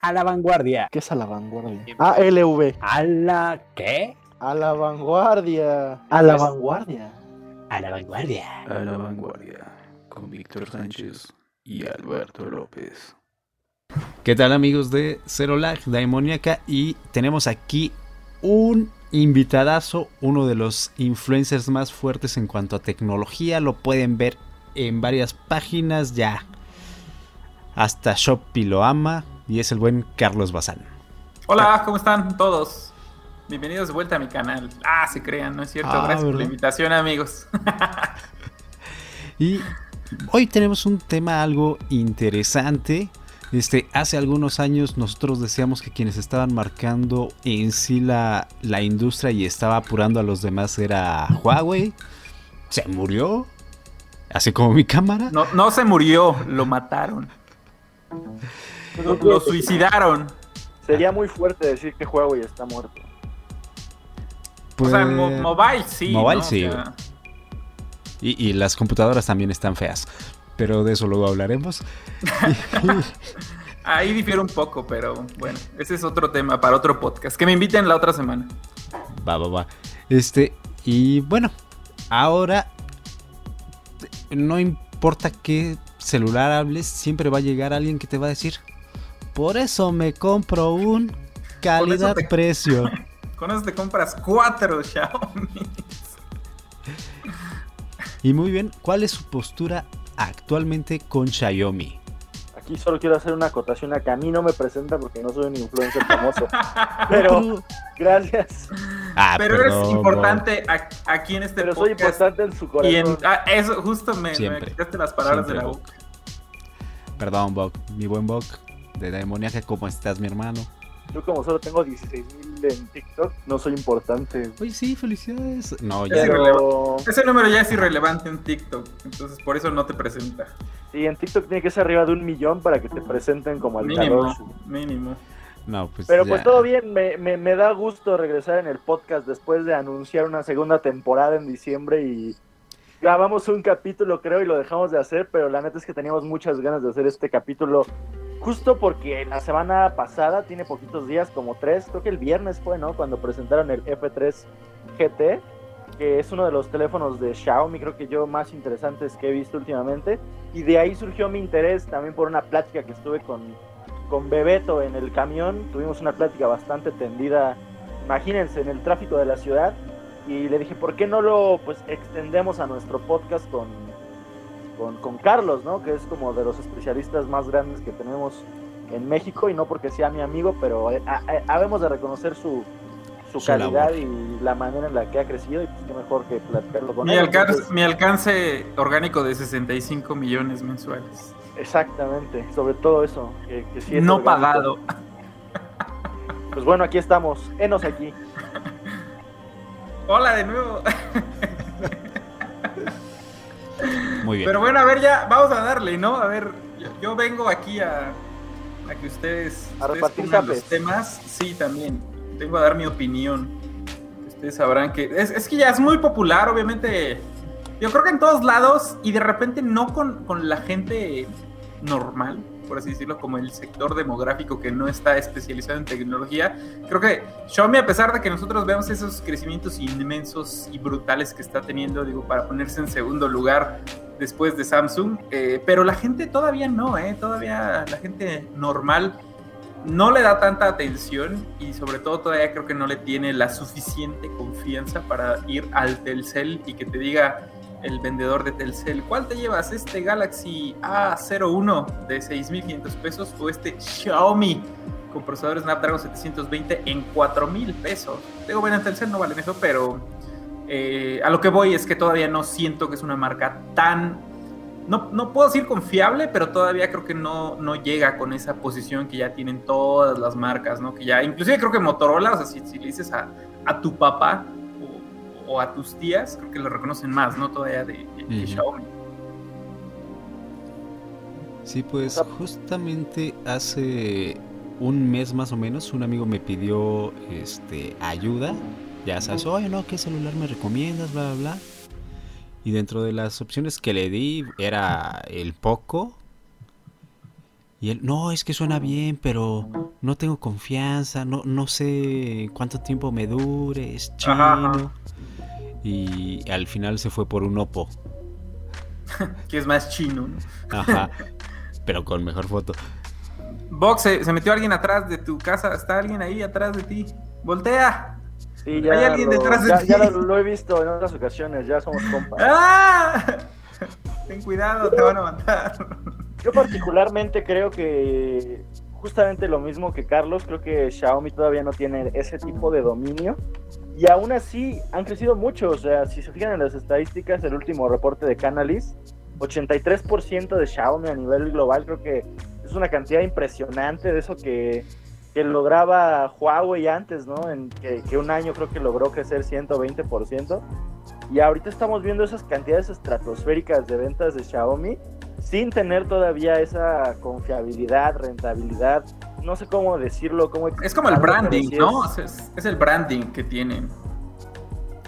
a la vanguardia. ¿Qué es a la vanguardia? ALV. ¿A la qué? A la vanguardia. A la vanguardia. A la vanguardia. A la vanguardia. Con Víctor Sánchez y Alberto López. ¿Qué tal amigos de Zero Lag Daimoniaca? Y tenemos aquí un invitadazo, uno de los influencers más fuertes en cuanto a tecnología. Lo pueden ver en varias páginas ya. Hasta Shopee lo ama y es el buen Carlos Bazán. Hola, ¿cómo están todos? Bienvenidos de vuelta a mi canal. Ah, se crean, ¿no es cierto? Ah, Gracias por la invitación, amigos. Y hoy tenemos un tema algo interesante. Este, hace algunos años nosotros decíamos que quienes estaban marcando en sí la, la industria y estaba apurando a los demás era Huawei. Se murió. Así como mi cámara. No, no se murió, lo mataron. Lo, lo suicidaron. Sería muy fuerte decir que Huawei está muerto. o sea, Pues, mo- mobile sí. mobile ¿no? O sí, sea, y, y las computadoras también están feas. Pero de eso luego hablaremos. ahí difiere un poco, pero bueno, ese es otro tema para otro podcast. Que me inviten la otra semana. Va, va, va. Este, y bueno, ahora no importa qué celular hables, siempre va a llegar alguien que te va a decir, por eso me compro un calidad-precio. Con eso te compras cuatro Xiaomi. Y muy bien, ¿cuál es su postura actualmente con Xiaomi? Aquí solo quiero hacer una acotación a que a mí no me presenta porque no soy un influencer famoso. Pero gracias. Ah, Pero perdón, eres importante a- aquí en este Pero soy podcast. importante en su Y en, corazón. ah, eso, justo me, me quitaste las palabras Siempre, de la boca. Perdón, Bob, mi buen Bob de Demoniaca, ¿cómo estás, mi hermano? Yo como solo tengo 16 mil en TikTok, no soy importante. Oye, sí, felicidades. No, Es ya. Pero Ese número ya es irrelevante en TikTok, entonces por eso no te presenta. sí, en TikTok tiene que ser arriba de un millón para que te presenten como al Mínimo, calor. mínimo. No, pues Pero ya. pues todo bien, me, me, me da gusto regresar en el podcast después de anunciar una segunda temporada en diciembre y grabamos un capítulo creo y lo dejamos de hacer, pero la neta es que teníamos muchas ganas de hacer este capítulo justo porque la semana pasada, tiene poquitos días, como tres, creo que el viernes fue, ¿no? Cuando presentaron el F3 GT, que es uno de los teléfonos de Xiaomi, creo que yo más interesantes que he visto últimamente, y de ahí surgió mi interés también por una plática que estuve con con Bebeto en el camión, tuvimos una plática bastante tendida, imagínense, en el tráfico de la ciudad, y le dije, ¿por qué no lo pues extendemos a nuestro podcast con, con, con Carlos, ¿no? Que es como de los especialistas más grandes que tenemos en México, y no porque sea mi amigo, pero eh, a- a- habemos de reconocer su, su Su calidad labor. y la manera en la que ha crecido, y pues qué mejor que platicarlo con Mi él. alcance, Entonces, mi alcance orgánico de 65 millones mensuales. Exactamente, sobre todo eso, que, que sí es no orgánico. pagado. Pues bueno, aquí estamos, enos aquí. Hola de nuevo. Muy bien. Pero bueno, a ver, ya vamos a darle, ¿no? A ver, yo, yo vengo aquí a, a que ustedes, A ustedes pongan los temas. Sí, también. Vengo a dar mi opinión. Ustedes sabrán que. Es, es que ya es muy popular, obviamente. Yo creo que en todos lados y de repente no con, con la gente normal, por así decirlo, como el sector demográfico que no está especializado en tecnología. Creo que Xiaomi, a pesar de que nosotros veamos esos crecimientos inmensos y brutales que está teniendo, digo, para ponerse en segundo lugar después de Samsung, eh, pero la gente todavía no, ¿eh? Todavía la gente normal no le da tanta atención y sobre todo todavía creo que no le tiene la suficiente confianza para ir al Telcel y que te diga el vendedor de Telcel, ¿cuál te llevas? ¿Este Galaxy A01 de 6.500 pesos o este Xiaomi con procesador Snapdragon 720 en 4.000 pesos? Digo, bueno, en Telcel no valen eso, pero eh, a lo que voy es que todavía no siento que es una marca tan no, no puedo decir confiable, pero todavía creo que no, no llega con esa posición que ya tienen todas las marcas, ¿no? Que ya, inclusive creo que Motorola, o sea, si, si le dices a, a tu papá o, a tus tías, creo que lo reconocen más, ¿no? Todavía de, de- de. Xiaomi. Sí, pues justamente hace un mes más o menos un amigo me pidió este ayuda. Ya sabes, oye, no, ¿qué celular me recomiendas? Bla, bla, bla. Y dentro de las opciones que le di era el Poco. Y él, no, es que suena bien, pero no tengo confianza, no, no sé cuánto tiempo me dure, es chino. Ajá, ajá. Y al final se fue por un Oppo. Que es más chino, ¿no? Ajá. pero con mejor foto. Vox, se, se metió alguien atrás de tu casa. Está alguien ahí atrás de ti. Voltea. Sí, ya Hay alguien lo, detrás de ya- ti. ya lo, lo he visto en otras ocasiones, ya somos compas. ¡Ah! Ten cuidado, te van a matar. Yo particularmente creo que justamente lo mismo que Carlos, creo que Xiaomi todavía no tiene ese tipo de dominio. Y aún así han crecido mucho, o sea, si se fijan en las estadísticas, el último reporte de Canalys, 83% de Xiaomi a nivel global, creo que es una cantidad impresionante de eso que, que lograba Huawei antes, ¿no? En que, que un año creo que logró crecer 120%. Y ahorita estamos viendo esas cantidades estratosféricas de ventas de Xiaomi sin tener todavía esa confiabilidad, rentabilidad, no sé cómo decirlo, cómo Es como el branding, ¿no? es- el branding que tienen.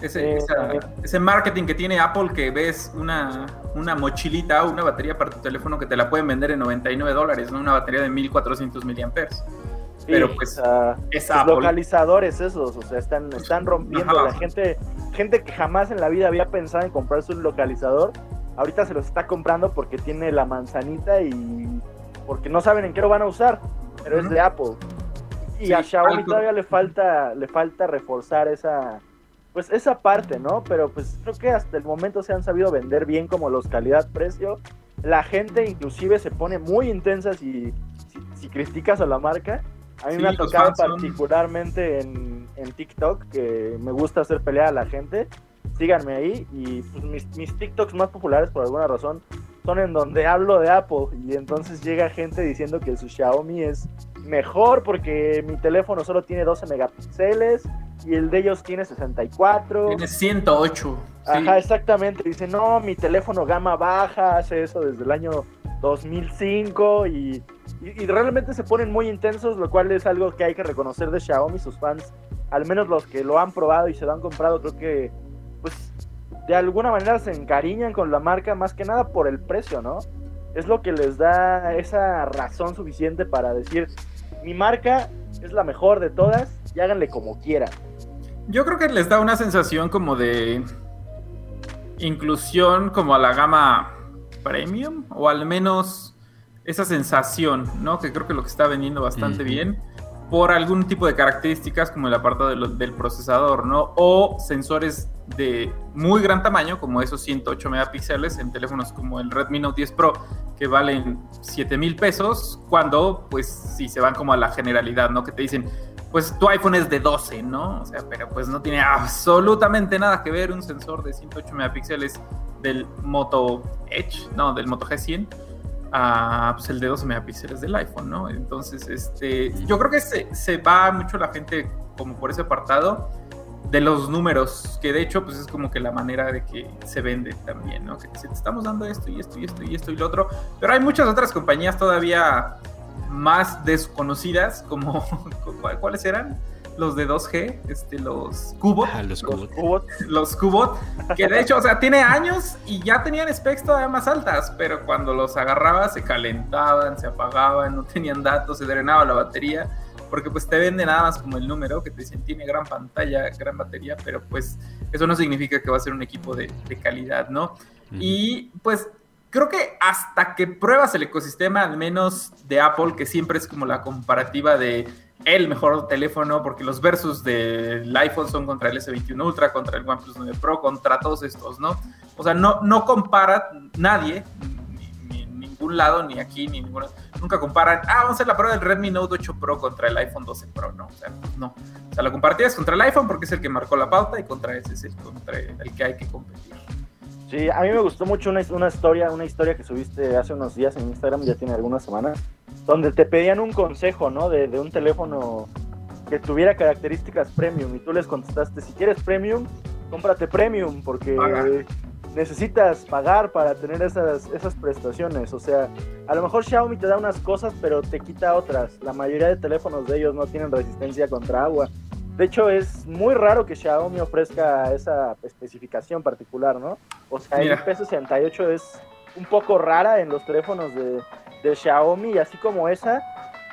Ese, Eh, esa- también. ese marketing que tiene Apple que ves una, una mochilita o una batería para tu teléfono que te la pueden vender en 99 dólares, ¿no? Una batería de 1400 miliamperes. sí, pero, pues, Es Apple. localizadores esos, o sea, están, están rompiendo Ajá. la gente, gente que jamás en la vida había pensado en comprarse un localizador, ahorita se los está comprando porque tiene la manzanita y porque no saben en qué lo van a usar, pero es de Apple. Y Sí, a Xiaomi todavía le falta, le falta reforzar esa, pues esa parte, ¿no? Pero pues creo que hasta el momento se han sabido vender bien como los calidad-precio. La gente inclusive se pone muy intensa si, si, si criticas a la marca. A mí Sí, me ha tocado fans son- particularmente en, en TikTok, que me gusta hacer pelea a la gente. Síganme ahí y pues, mis, mis TikToks más populares por alguna razón son en donde hablo de Apple y entonces llega gente diciendo que su Xiaomi es mejor porque mi teléfono solo tiene 12 megapíxeles y el de ellos tiene 64. Tiene 108. sí. Ajá, exactamente. Dice, no, mi teléfono gama baja hace eso desde el año 2005 y, y, y realmente se ponen muy intensos, lo cual es algo que hay que reconocer de Xiaomi, sus fans, al menos los que lo han probado y se lo han comprado, creo que, pues, de alguna manera se encariñan con la marca, más que nada por el precio, ¿no? Es lo que les da esa razón suficiente para decir, mi marca es la mejor de todas y háganle como quieran. Yo creo que les da una sensación como de inclusión como a la gama premium o al menos esa sensación, ¿no? Que creo que lo que está vendiendo bastante bien por algún tipo de características como el apartado de del procesador, ¿no? O sensores de muy gran tamaño como esos 108 megapíxeles en teléfonos como el Redmi Note 10 Pro que valen 7 mil pesos cuando pues si se van como a la generalidad, ¿no? Que te dicen pues tu iPhone es de 12, ¿no? O sea, pero pues no tiene absolutamente nada que ver un sensor de 108 megapíxeles del Moto Edge, no, del Moto G100, a pues el de 12 megapíxeles del iPhone, ¿no? Entonces, este, yo creo que se, se va mucho la gente como por ese apartado de los números, que de hecho pues es como que la manera de que se vende también, ¿no? Que te dicen, "Te estamos dando esto y esto y esto y esto y lo otro, pero hay muchas otras compañías todavía más desconocidas, como ¿cuál- ¿cuáles eran? Los de 2G, este, los Cubot, Ah, los cubos los Cubot, que de hecho, o sea, tiene años y ya tenían specs todavía más altas, pero cuando los agarraba se calentaban, se apagaban, no tenían datos, se drenaba la batería, porque pues te venden nada más como el número, que te dicen tiene gran pantalla, gran batería, pero pues eso no significa que va a ser un equipo de, de calidad, ¿no? Y pues creo que hasta que pruebas el ecosistema, al menos de Apple, que siempre es como la comparativa de el mejor teléfono, porque los versus del iPhone son contra el S21 Ultra, contra el OnePlus 9 Pro, contra todos estos, ¿no? O sea, no, no compara nadie, ni, en ningún lado, ni aquí, ni ninguna, nunca comparan, ah, vamos a hacer la prueba del Redmi Note 8 Pro contra el iPhone 12 Pro, no, o sea, no. O sea, la comparativa es contra el iPhone porque es el que marcó la pauta y contra ese es el, contra el que hay que competir. Sí, a mí me gustó mucho una, una historia, una historia que subiste hace unos días en Instagram, ya tiene algunas semanas, donde te pedían un consejo, ¿no? De, de un teléfono que tuviera características premium y tú les contestaste, si quieres premium, cómprate premium porque Paga. necesitas pagar para tener esas, esas prestaciones. O sea, a lo mejor Xiaomi te da unas cosas, pero te quita otras. La mayoría de teléfonos de ellos no tienen resistencia contra agua. De hecho, es muy raro que Xiaomi ofrezca esa especificación particular, ¿no? O sea, el Mira. IP68 es un poco rara en los teléfonos de, de Xiaomi, y así como esa,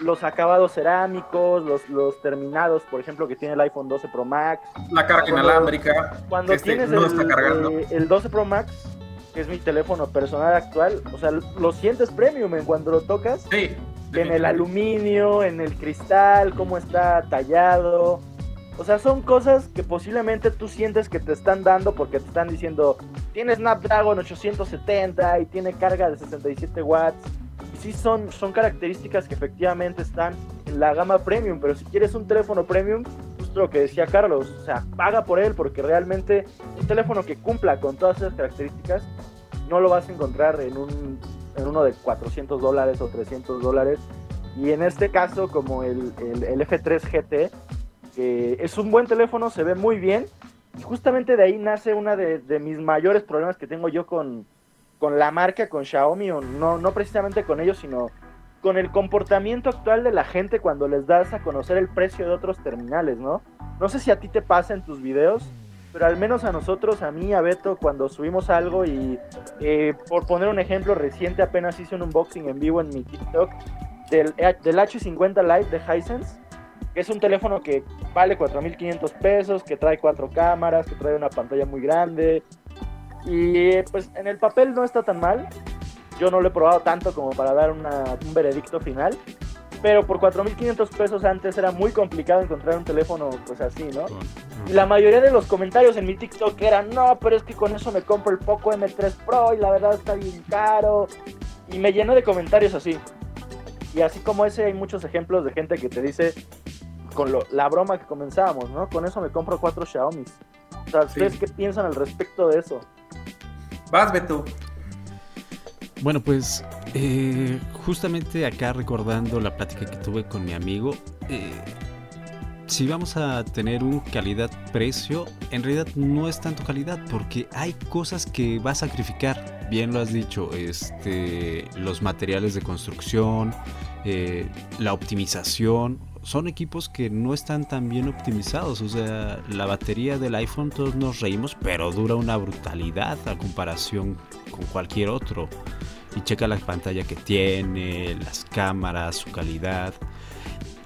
los acabados cerámicos, los, los terminados, por ejemplo, que tiene el iPhone 12 Pro Max. La carga Cuando- inalámbrica. Cuando Este tienes no el, está cargando. eh, el 12 Pro Max, que es mi teléfono personal actual, o sea, lo sientes premium en cuando lo tocas, Sí. en el aluminio, en el cristal, cómo está tallado. O sea, son cosas que posiblemente tú sientes que te están dando porque te están diciendo, tiene Snapdragon 870 y tiene carga de 67 watts. Y sí son, son características que efectivamente están en la gama premium, pero si quieres un teléfono premium, justo lo que decía Carlos, o sea, paga por él porque realmente un teléfono que cumpla con todas esas características no lo vas a encontrar en, un, en uno de 400 dólares o 300 dólares. Y en este caso, como el, el- el F3 GT, es un buen teléfono, se ve muy bien. Y justamente de ahí nace una de, mis mayores problemas que tengo yo con, con la marca, con Xiaomi, no, no precisamente con ellos, sino con el comportamiento actual de la gente cuando les das a conocer el precio de otros terminales, ¿no? No sé si a ti te pasa en tus videos, pero al menos a nosotros, a mí, a Beto, cuando subimos algo y eh, por poner un ejemplo reciente, apenas hice un unboxing en vivo en mi TikTok del, del H50 Lite de Hisense, es un teléfono que vale 4.500 pesos, que trae cuatro cámaras, que trae una pantalla muy grande. Y pues en el papel no está tan mal. Yo no lo he probado tanto como para dar una- un veredicto final. Pero por 4.500 pesos antes era muy complicado encontrar un teléfono pues así, ¿no? Y la mayoría de los comentarios en mi TikTok eran, no, pero es que con eso me compro el Poco M3 Pro y la verdad está bien caro. Y me llenó de comentarios así. Y así como ese hay muchos ejemplos de gente que te dice, con lo- la broma que comenzábamos, ¿no? Con eso me compro cuatro Xiaomi. O sea, ¿ustedes Sí. qué piensan al respecto de eso? Vas, Beto. Bueno, pues eh, justamente acá recordando la plática que tuve con mi amigo, eh, si vamos a tener un calidad-precio, en realidad no es tanto calidad porque hay cosas que va a sacrificar. Bien lo has dicho, este, los materiales de construcción, eh, la optimización. Son equipos que no están tan bien optimizados. O sea, la batería del iPhone todos nos reímos, pero dura una brutalidad a comparación con cualquier otro y checa la pantalla que tiene, las cámaras, su calidad.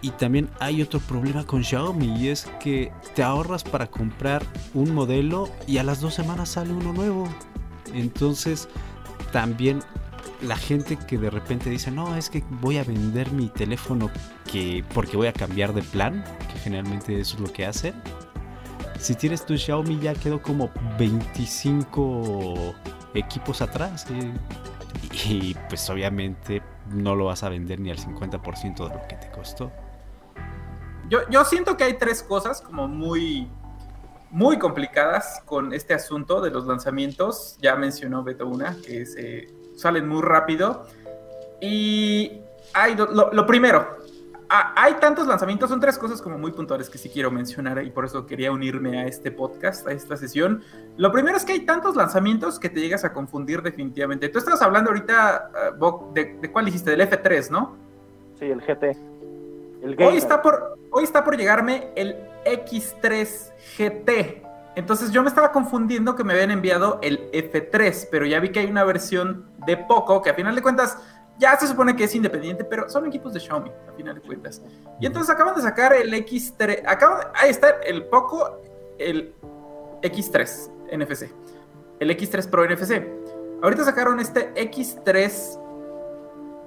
Y también hay otro problema con Xiaomi y es que te ahorras para comprar un modelo y a las dos semanas sale uno nuevo. Entonces también la gente que de repente dice, no, es que voy a vender mi teléfono que, porque voy a cambiar de plan, que generalmente eso es lo que hacen. Si tienes tu Xiaomi ya quedó como 25 equipos atrás. eh, y pues obviamente no lo vas a vender ni al 50% de lo que te costó. Yo, yo siento que hay tres cosas como muy, muy complicadas con este asunto de los lanzamientos. Ya mencionó Beto una, que se salen muy rápido. Y hay lo, lo- primero, hay tantos lanzamientos, son tres cosas como muy puntuales que sí quiero mencionar y por eso quería unirme a este podcast, a esta sesión. Lo primero es que hay tantos lanzamientos que te llegas a confundir definitivamente. Tú estás hablando ahorita, Boc, de, de cuál dijiste, del F3, ¿no? Sí, el GT. El Hoy está, por, hoy está por llegarme el X3 GT. Entonces yo me estaba confundiendo que me habían enviado el F3, pero ya vi que hay una versión de Poco que a final de cuentas ya se supone que es independiente, pero son equipos de Xiaomi, a final de cuentas. Y entonces acaban de sacar el X3, acaban de- ahí está el Poco, el X3 NFC, el X3 Pro NFC. Ahorita sacaron este X3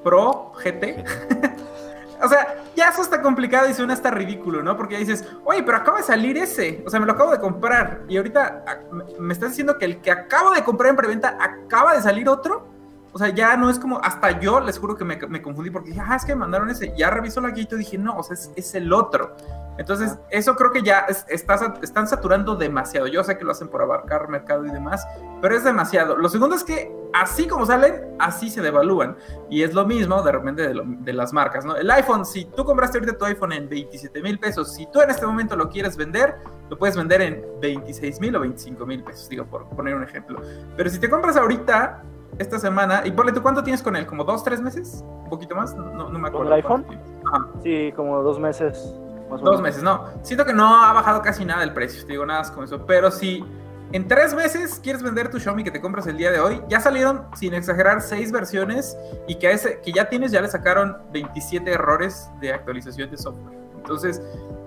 Pro GT. O sea, ya eso está complicado y suena hasta ridículo, ¿no? Porque ya dices, oye, pero acaba de salir ese. O sea, me lo acabo de comprar. Y ahorita a- me- estás diciendo que el que acabo de comprar en preventa acaba de salir otro. O sea, ya no es como, hasta yo les juro que me, me confundí porque dije, ah, es que me mandaron ese. Ya reviso la guía y dije, no, o sea, es, es el otro. Entonces, eso creo que ya es- está están saturando demasiado. Yo sé que lo hacen por abarcar mercado y demás, pero es demasiado. Lo segundo es que así como salen, así se devalúan. Y es lo mismo de repente de, lo- de las marcas, ¿no? El iPhone, si tú compraste ahorita tu iPhone en 27 mil pesos, si tú en este momento lo quieres vender, lo puedes vender en 26 mil o 25 mil pesos, digo, por poner un ejemplo. Pero si te compras ahorita, esta semana, y ponle tú, ¿cuánto tienes con él? ¿Como dos, tres meses? ¿Un poquito más? No, no me acuerdo. el iPhone? Sí, como dos meses. Dos meses, no. Siento que no ha bajado casi nada el precio, te digo nada más con eso. Pero si en tres meses quieres vender tu Xiaomi que te compras el día de hoy. Ya salieron, sin exagerar, seis versiones y que, a ese, que ya tienes, ya le sacaron 27 errores de actualización de software. Entonces,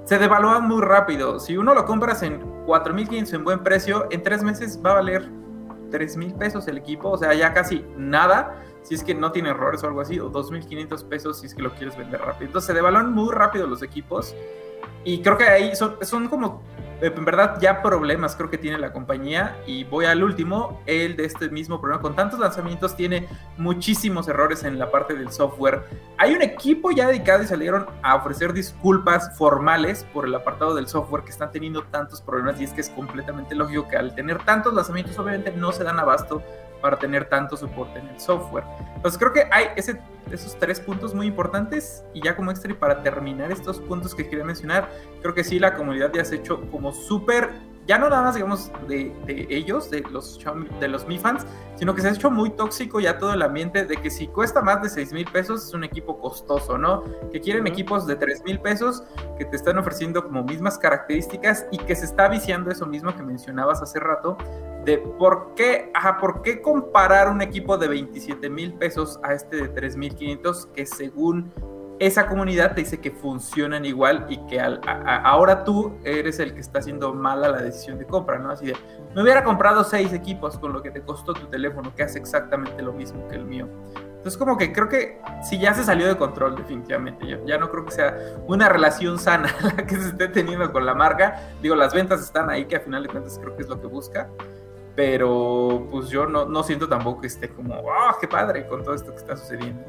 se devalúan muy rápido. Si uno lo compras en 4.500 en buen precio, en tres meses va a valer 3.000 pesos el equipo, o sea, ya casi nada si es que no tiene errores o algo así, o 2.500 pesos si es que lo quieres vender rápido. Entonces se devalúan muy rápido los equipos y creo que ahí son, son como en verdad ya problemas creo que tiene la compañía y voy al último, el de este mismo problema, con tantos lanzamientos tiene muchísimos errores en la parte del software. Hay un equipo ya dedicado y salieron a ofrecer disculpas formales por el apartado del software que están teniendo tantos problemas y es que es completamente lógico que al tener tantos lanzamientos obviamente no se dan abasto para tener tanto soporte en el software. Entonces creo que hay ese, esos tres puntos muy importantes y ya como extra y para terminar estos puntos que quería mencionar, creo que sí la comunidad ya se ha hecho como súper ya no nada más, digamos, de, ellos, de los, de los Mi fans, sino que se ha hecho muy tóxico ya todo el ambiente de que si cuesta más de 6 mil pesos es un equipo costoso, ¿no? Que quieren equipos de 3 mil pesos que te están ofreciendo como mismas características y que se está viciando eso mismo que mencionabas hace rato, de por qué, ajá, por qué comparar un equipo de 27 mil pesos a este de 3 mil 500 que según esa comunidad te dice que funcionan igual y que ahora tú eres el que está haciendo mala la decisión de compra, ¿no? Así de, me hubiera comprado seis equipos con lo que te costó tu teléfono, que hace exactamente lo mismo que el mío. Entonces como que creo que sí ya se salió de control definitivamente. Yo ya no creo que sea una relación sana la que se esté teniendo con la marca. Digo, las ventas están ahí, que a final de cuentas creo que es lo que busca. Pero pues yo no, no siento tampoco que esté como, ¡ah, qué padre! con todo esto que está sucediendo.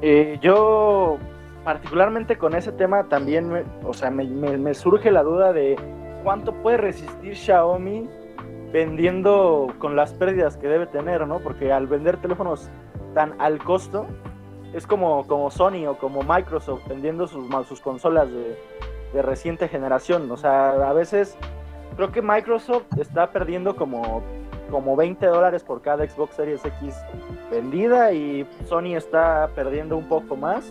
Eh, yo particularmente con ese tema también, me, o sea, me, surge la duda de cuánto puede resistir Xiaomi vendiendo con las pérdidas que debe tener, ¿no? Porque al vender teléfonos tan al costo, es como, como Sony o como Microsoft vendiendo sus, sus consolas de, de reciente generación. O sea, a veces creo que Microsoft está perdiendo como, como 20 dólares por cada Xbox Series X vendida y Sony está perdiendo un poco más.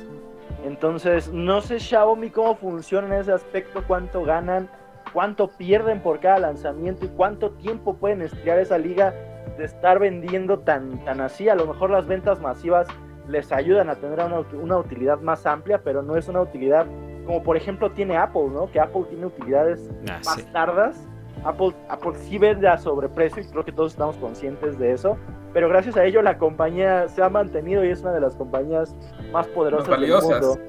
Entonces, no sé Xiaomi cómo funciona en ese aspecto, cuánto ganan, cuánto pierden por cada lanzamiento y cuánto tiempo pueden estirar esa liga de estar vendiendo tan, tan así. A lo mejor las ventas masivas les ayudan a tener una, utilidad más amplia, pero no es una utilidad como por ejemplo tiene Apple, ¿no? Que Apple tiene utilidades ah, más tardas. Apple, Apple sí vende a sobreprecio y creo que todos estamos conscientes de eso pero gracias a ello la compañía se ha mantenido y es una de las compañías más poderosas más valiosas. del mundo.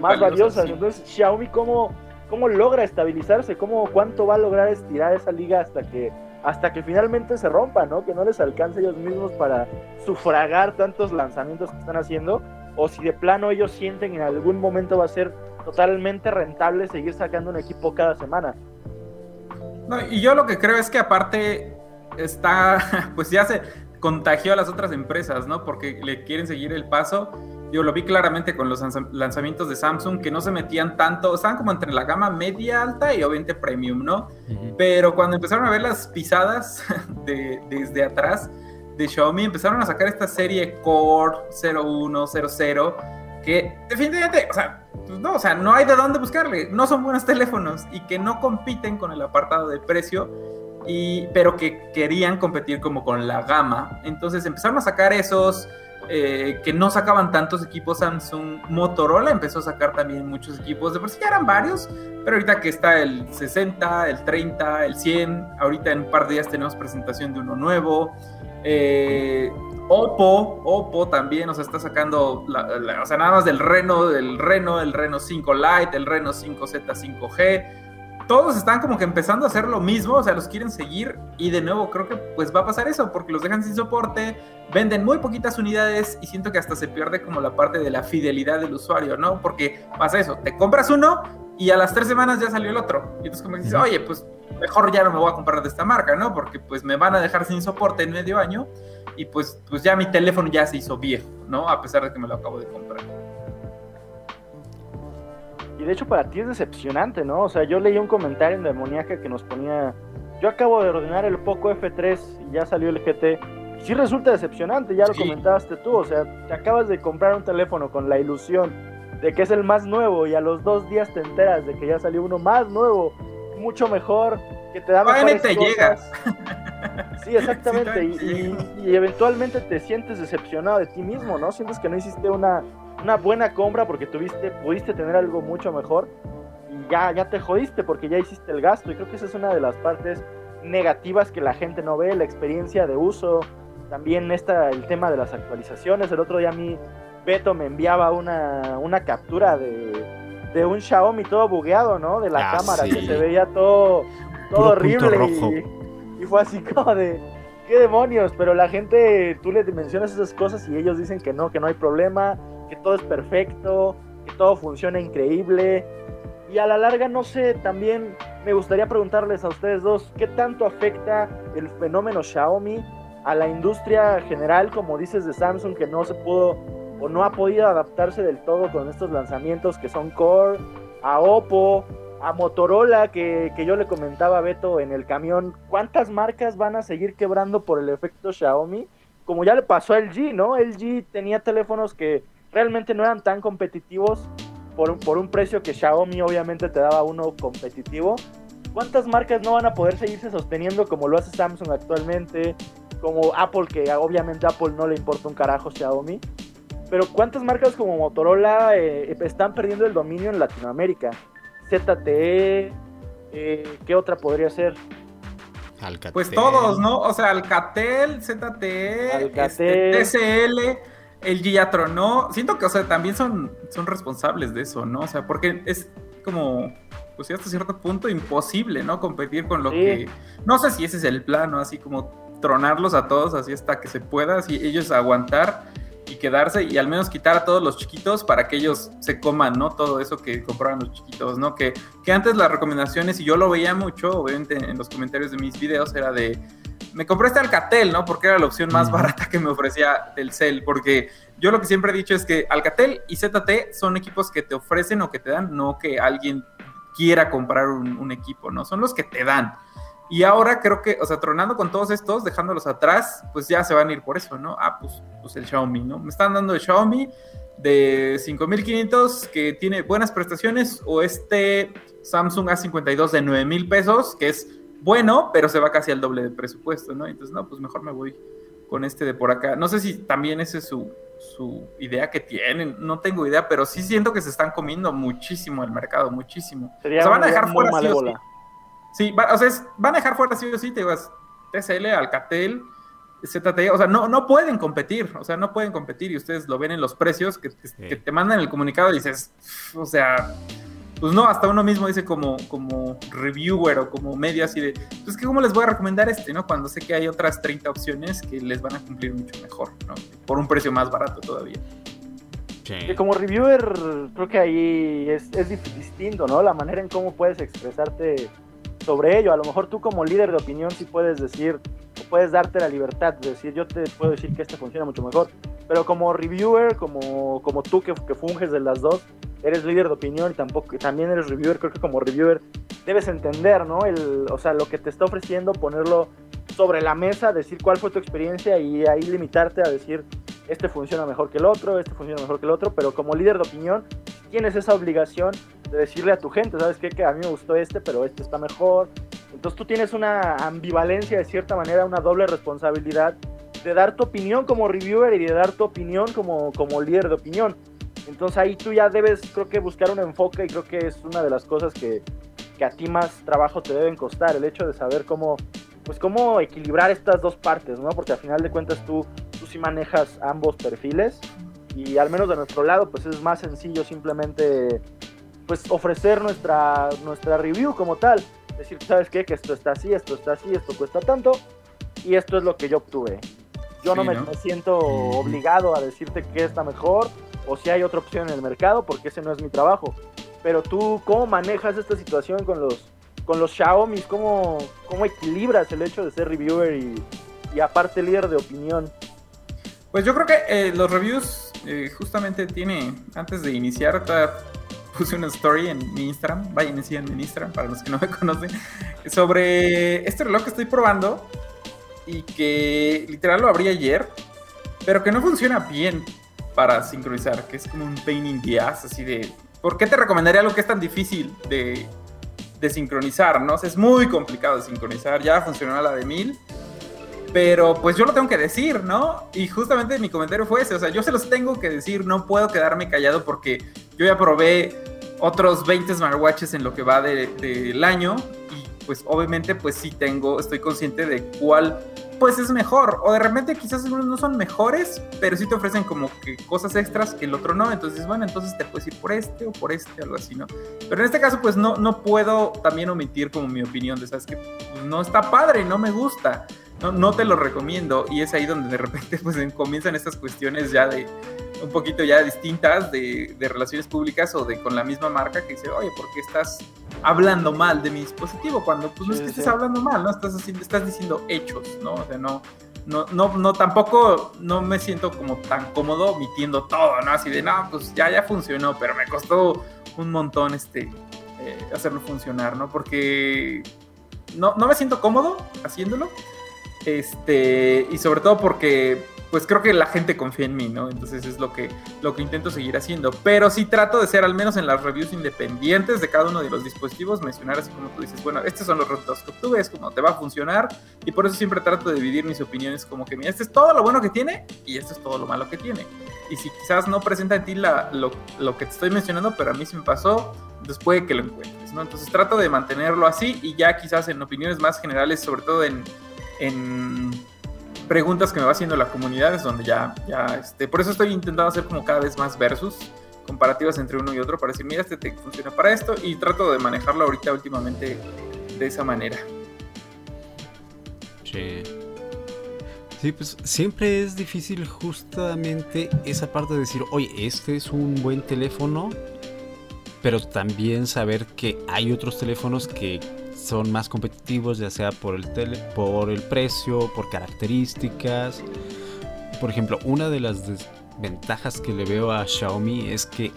Más valiosas. Entonces, Xiaomi, ¿cómo, ¿cómo logra estabilizarse? ¿Cómo, ¿Cuánto va a lograr estirar esa liga hasta que, hasta que finalmente se rompa, ¿no? Que no les alcance ellos mismos para sufragar tantos lanzamientos que están haciendo. O si de plano ellos sienten que en algún momento va a ser totalmente rentable seguir sacando un equipo cada semana. No, y yo lo que creo es que aparte está, pues ya se, contagió a las otras empresas, ¿no? Porque le quieren seguir el paso. Yo lo vi claramente con los lanzamientos de Samsung que no se metían tanto, estaban como entre la gama media alta y obviamente premium, ¿no? Pero cuando empezaron a ver las pisadas de, desde atrás de Xiaomi, empezaron a sacar esta serie Core 0100 que definitivamente, o sea, pues no, o sea, no hay de dónde buscarle, no son buenos teléfonos y que no compiten con el apartado de precio pero que querían competir como con la gama. Entonces empezaron a sacar esos eh, que no sacaban tantos equipos Samsung. Motorola empezó a sacar también muchos equipos, de por sí ya eran varios, pero ahorita que está el 60, el 30, el 100, ahorita en un par de días tenemos presentación de uno nuevo. Eh, Oppo, Oppo también, o sea, está sacando, o sea, nada más del Reno, del Reno, el Reno 5 Lite, el Reno 5Z 5G todos están como que empezando a hacer lo mismo, o sea, los quieren seguir y de nuevo creo que pues va a pasar eso porque los dejan sin soporte, venden muy poquitas unidades y siento que hasta se pierde como la parte de la fidelidad del usuario, ¿no? Porque pasa eso, te compras uno y a las tres semanas ya salió el otro. Y entonces como dices, oye, pues mejor ya no me voy a comprar de esta marca, ¿no? Porque pues me van a dejar sin soporte en medio año y pues, pues ya mi teléfono ya se hizo viejo, ¿no? A pesar de que me lo acabo de comprar. Y de hecho para ti es decepcionante, ¿no? O sea, yo leí un comentario en Demoníaca que nos ponía, yo acabo de ordenar el Poco F3 y ya salió el GT. Sí resulta decepcionante, ya lo comentaste tú, o sea, te acabas de comprar un teléfono con la ilusión de que es el más nuevo y a los dos días te enteras de que ya salió uno más nuevo, mucho mejor, que te da mejores te cosas. Sí, exactamente. Sí, y, y- y eventualmente te sientes decepcionado de ti mismo, ¿no? Sientes que no hiciste una, una buena compra porque tuviste, pudiste tener algo mucho mejor y ya, ya te jodiste porque ya hiciste el gasto. Y creo que esa es una de las partes negativas que la gente no ve, la experiencia de uso, también esta, el tema de las actualizaciones. El otro día a mí, Beto me enviaba una, una captura de, de un Xiaomi todo bugueado, ¿no? De la Ah, cámara sí. que se veía todo, todo horrible. rojo. Y, y fue así como de, ¿qué demonios? Pero la gente, tú les mencionas esas cosas y ellos dicen que no, que no hay problema, que todo es perfecto, que todo funciona increíble. Y a la larga, no sé, también me gustaría preguntarles a ustedes dos, ¿qué tanto afecta el fenómeno Xiaomi a la industria general, como dices de Samsung, que no se pudo o no ha podido adaptarse del todo con estos lanzamientos que son Core, a Oppo, a Motorola, que, que yo le comentaba a Beto en el camión, ¿cuántas marcas van a seguir quebrando por el efecto Xiaomi? Como ya le pasó a LG, ¿no? LG tenía teléfonos que realmente no eran tan competitivos por, por un precio que Xiaomi obviamente te daba uno competitivo. ¿Cuántas marcas no van a poder seguirse sosteniendo como lo hace Samsung actualmente? Como Apple, que obviamente a Apple no le importa un carajo Xiaomi. Pero ¿cuántas marcas como Motorola eh, están perdiendo el dominio en Latinoamérica? ZTE, eh, ¿qué otra podría ser? Alcatel. Pues todos, ¿no? O sea, Alcatel, ZTE, Alcatel. este, TCL, el ya tronó. Siento que, o sea, también son, son responsables de eso, ¿no? O sea, porque es como, pues sí, hasta cierto punto imposible, ¿no? Competir con lo Sí. que... No sé si ese es el plan, ¿no? Así como tronarlos a todos, así hasta que se pueda, así ellos aguantar quedarse y al menos quitar a todos los chiquitos para que ellos se coman, ¿no? Todo eso que compraban los chiquitos, ¿no? Que, que antes las recomendaciones, y yo lo veía mucho, obviamente en los comentarios de mis videos, era de, me compré este Alcatel, ¿no? Porque era la opción más barata que me ofrecía Telcel, porque yo lo que siempre he dicho es que Alcatel y ZT son equipos que te ofrecen o que te dan, no que alguien quiera comprar un, un equipo, ¿no? Son los que te dan. Y ahora creo que, o sea, tronando con todos estos, dejándolos atrás, pues ya se van a ir por eso, ¿no? Ah, pues, pues el Xiaomi, ¿no? Me están dando el Xiaomi de 5500 que tiene buenas prestaciones o este Samsung A52 de 9000 pesos que es bueno, pero se va casi al doble de presupuesto, ¿no? Entonces, no, pues mejor me voy con este de por acá. No sé si también esa es su, su idea que tienen, no tengo idea, pero sí siento que se están comiendo muchísimo el mercado, muchísimo. Sería o sea, van a dejar fuera sí o sí. Sí, va- o sea, es- van a dejar fuera sí o sí, te digo, es TCL, Alcatel, ZTE, o sea, no, no pueden competir, o sea, no pueden competir y ustedes lo ven en los precios que, te- que te mandan el comunicado y dices, o sea, pues no, hasta uno mismo dice como, como reviewer o como medio así de, pues que cómo les voy a recomendar este, ¿no? Cuando sé que hay otras 30 opciones que les van a cumplir mucho mejor, ¿no? Por un precio más barato todavía. Sí. Como reviewer, creo que ahí es, distinto, ¿no? La manera en cómo puedes expresarte sobre ello. A lo mejor tú como líder de opinión sí puedes decir, o puedes darte la libertad de decir, yo te puedo decir que este funciona mucho mejor. Pero como reviewer, como, como tú que, que funges de las dos, eres líder de opinión y tampoco, también eres reviewer, creo que como reviewer debes entender, ¿no? El, o sea, lo que te está ofreciendo, ponerlo sobre la mesa, decir cuál fue tu experiencia y ahí limitarte a decir, este funciona mejor que el otro, este funciona mejor que el otro, pero como líder de opinión tienes esa obligación de decirle a tu gente, ¿sabes qué? Que a mí me gustó este, pero este está mejor. Entonces tú tienes una ambivalencia de cierta manera, una doble responsabilidad de dar tu opinión como reviewer y de dar tu opinión como, como líder de opinión. Entonces ahí tú ya debes, creo que buscar un enfoque y creo que es una de las cosas que, que a ti más trabajo te deben costar, el hecho de saber cómo, pues cómo equilibrar estas dos partes, ¿no? Porque al final de cuentas tú, tú sí manejas ambos perfiles y al menos de nuestro lado pues es más sencillo simplemente pues ofrecer nuestra, nuestra review como tal. Decir, ¿sabes qué? Que esto está así, esto está así, esto cuesta tanto y esto es lo que yo obtuve. Yo no, Sí, me, ¿no? me siento obligado a decirte qué está mejor o si hay otra opción en el mercado porque ese no es mi trabajo. Pero tú, ¿cómo manejas esta situación con los, con los Xiaomi? ¿Cómo, ¿Cómo equilibras el hecho de ser reviewer y, y aparte líder de opinión? Pues yo creo que eh, los reviews eh, justamente tiene, antes de iniciar, puse una story en mi Instagram, vayan y sigan mi Instagram para los que no me conocen, sobre este reloj que estoy probando y que literal lo abrí ayer, pero que no funciona bien para sincronizar, que es como un pain in the ass, así de, ¿por qué te recomendaría algo que es tan difícil de, de sincronizar, no? O sea, es muy complicado de sincronizar, ya funcionó la de 1000 pero pues yo lo tengo que decir, ¿no? Y justamente mi comentario fue ese, o sea, yo se los tengo que decir, no puedo quedarme callado porque yo ya probé otros 20 smartwatches en lo que va del de, año y pues obviamente pues sí tengo, estoy consciente de cuál pues es mejor. O de repente quizás algunos no son mejores, pero sí te ofrecen como que cosas extras que el otro no. Entonces, bueno, entonces te puedes ir por este o por este, algo así, ¿no? Pero en este caso, pues no, no puedo también omitir como mi opinión de, ¿sabes? Que pues, no está padre, no me gusta. No, no te lo recomiendo. Y es ahí donde de repente pues comienzan estas cuestiones ya de un poquito ya distintas de, de, relaciones públicas o de con la misma marca que dice, oye, ¿por qué estás hablando mal de mi dispositivo? Cuando pues no es que estés hablando mal, ¿no? Estás, haciendo, estás diciendo hechos, ¿no? O sea, no, no, no, no, tampoco no me siento como tan cómodo omitiendo todo, ¿no? Así de, no, pues ya, ya funcionó, pero me costó un montón este, eh, hacerlo funcionar, ¿no? Porque no, no me siento cómodo haciéndolo. Este, y sobre todo porque pues creo que la gente confía en mí, ¿no? Entonces es lo que, lo que intento seguir haciendo. Pero sí trato de ser, al menos en las reviews independientes de cada uno de los dispositivos, mencionar así como tú dices, bueno, estos son los retos que obtuve, es como te va a funcionar. Y por eso siempre trato de dividir mis opiniones como que, mira, este es todo lo bueno que tiene y este es todo lo malo que tiene. Y si quizás no presenta en ti la, lo, lo que te estoy mencionando, pero a mí sí me pasó, entonces puede que lo encuentres, ¿no? Entonces trato de mantenerlo así y ya quizás en opiniones más generales, sobre todo en... en preguntas que me va haciendo la comunidad es donde ya, ya, este, por eso estoy intentando hacer como cada vez más versus comparativas entre uno y otro para decir, mira, este te funciona para esto y trato de manejarlo ahorita últimamente de esa manera. Sí. Sí, pues siempre es difícil justamente esa parte de decir, oye, este es un buen teléfono, pero también saber que hay otros teléfonos que son más competitivos, ya sea por el, tele, por el precio, por características. Por ejemplo, una de las desventajas que le veo a Xiaomi es que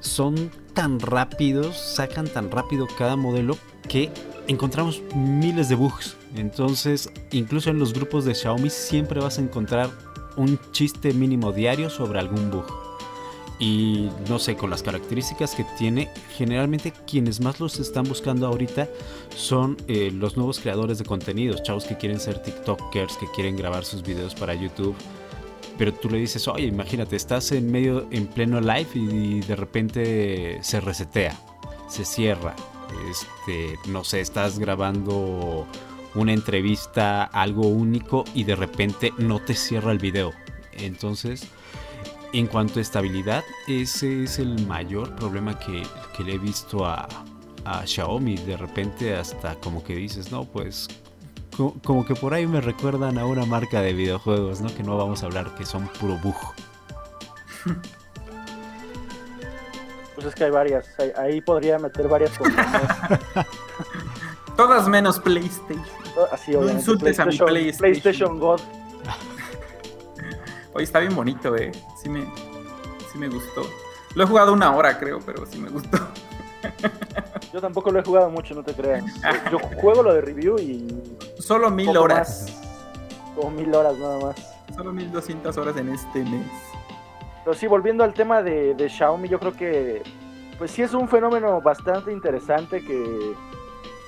son tan rápidos, sacan tan rápido cada modelo que encontramos miles de bugs. Entonces, incluso en los grupos de Xiaomi siempre vas a encontrar un chiste mínimo diario sobre algún bug y no sé, con las características que tiene, generalmente quienes más los están buscando ahorita son eh, los nuevos creadores de contenidos, chavos que quieren ser TikTokers, que quieren grabar sus videos para YouTube. Pero tú le dices, oye, imagínate, estás en medio, en pleno live y de repente se resetea, se cierra. Este, no sé, estás grabando una entrevista, algo único y de repente no te cierra el video. Entonces, en cuanto a estabilidad, ese es el mayor problema que, le he visto a, Xiaomi. De repente hasta como que dices, no, pues como que por ahí me recuerdan a una marca de videojuegos, ¿no? Que no vamos a hablar, que son puro bug. Pues es que hay varias, ahí podría meter varias cosas. Todas menos PlayStation. Así, no insultes a mi PlayStation. PlayStation God. Oye, está bien bonito, eh. Sí me, sí me gustó. Lo he jugado una hora, creo, pero sí me gustó. Yo tampoco lo he jugado mucho, no te creas. Yo juego lo de review y. Solo mil horas. como mil horas nada más. Solo mil doscientas horas en este mes. Pero sí, volviendo al tema de, de Xiaomi, yo creo que. Pues sí es un fenómeno bastante interesante que,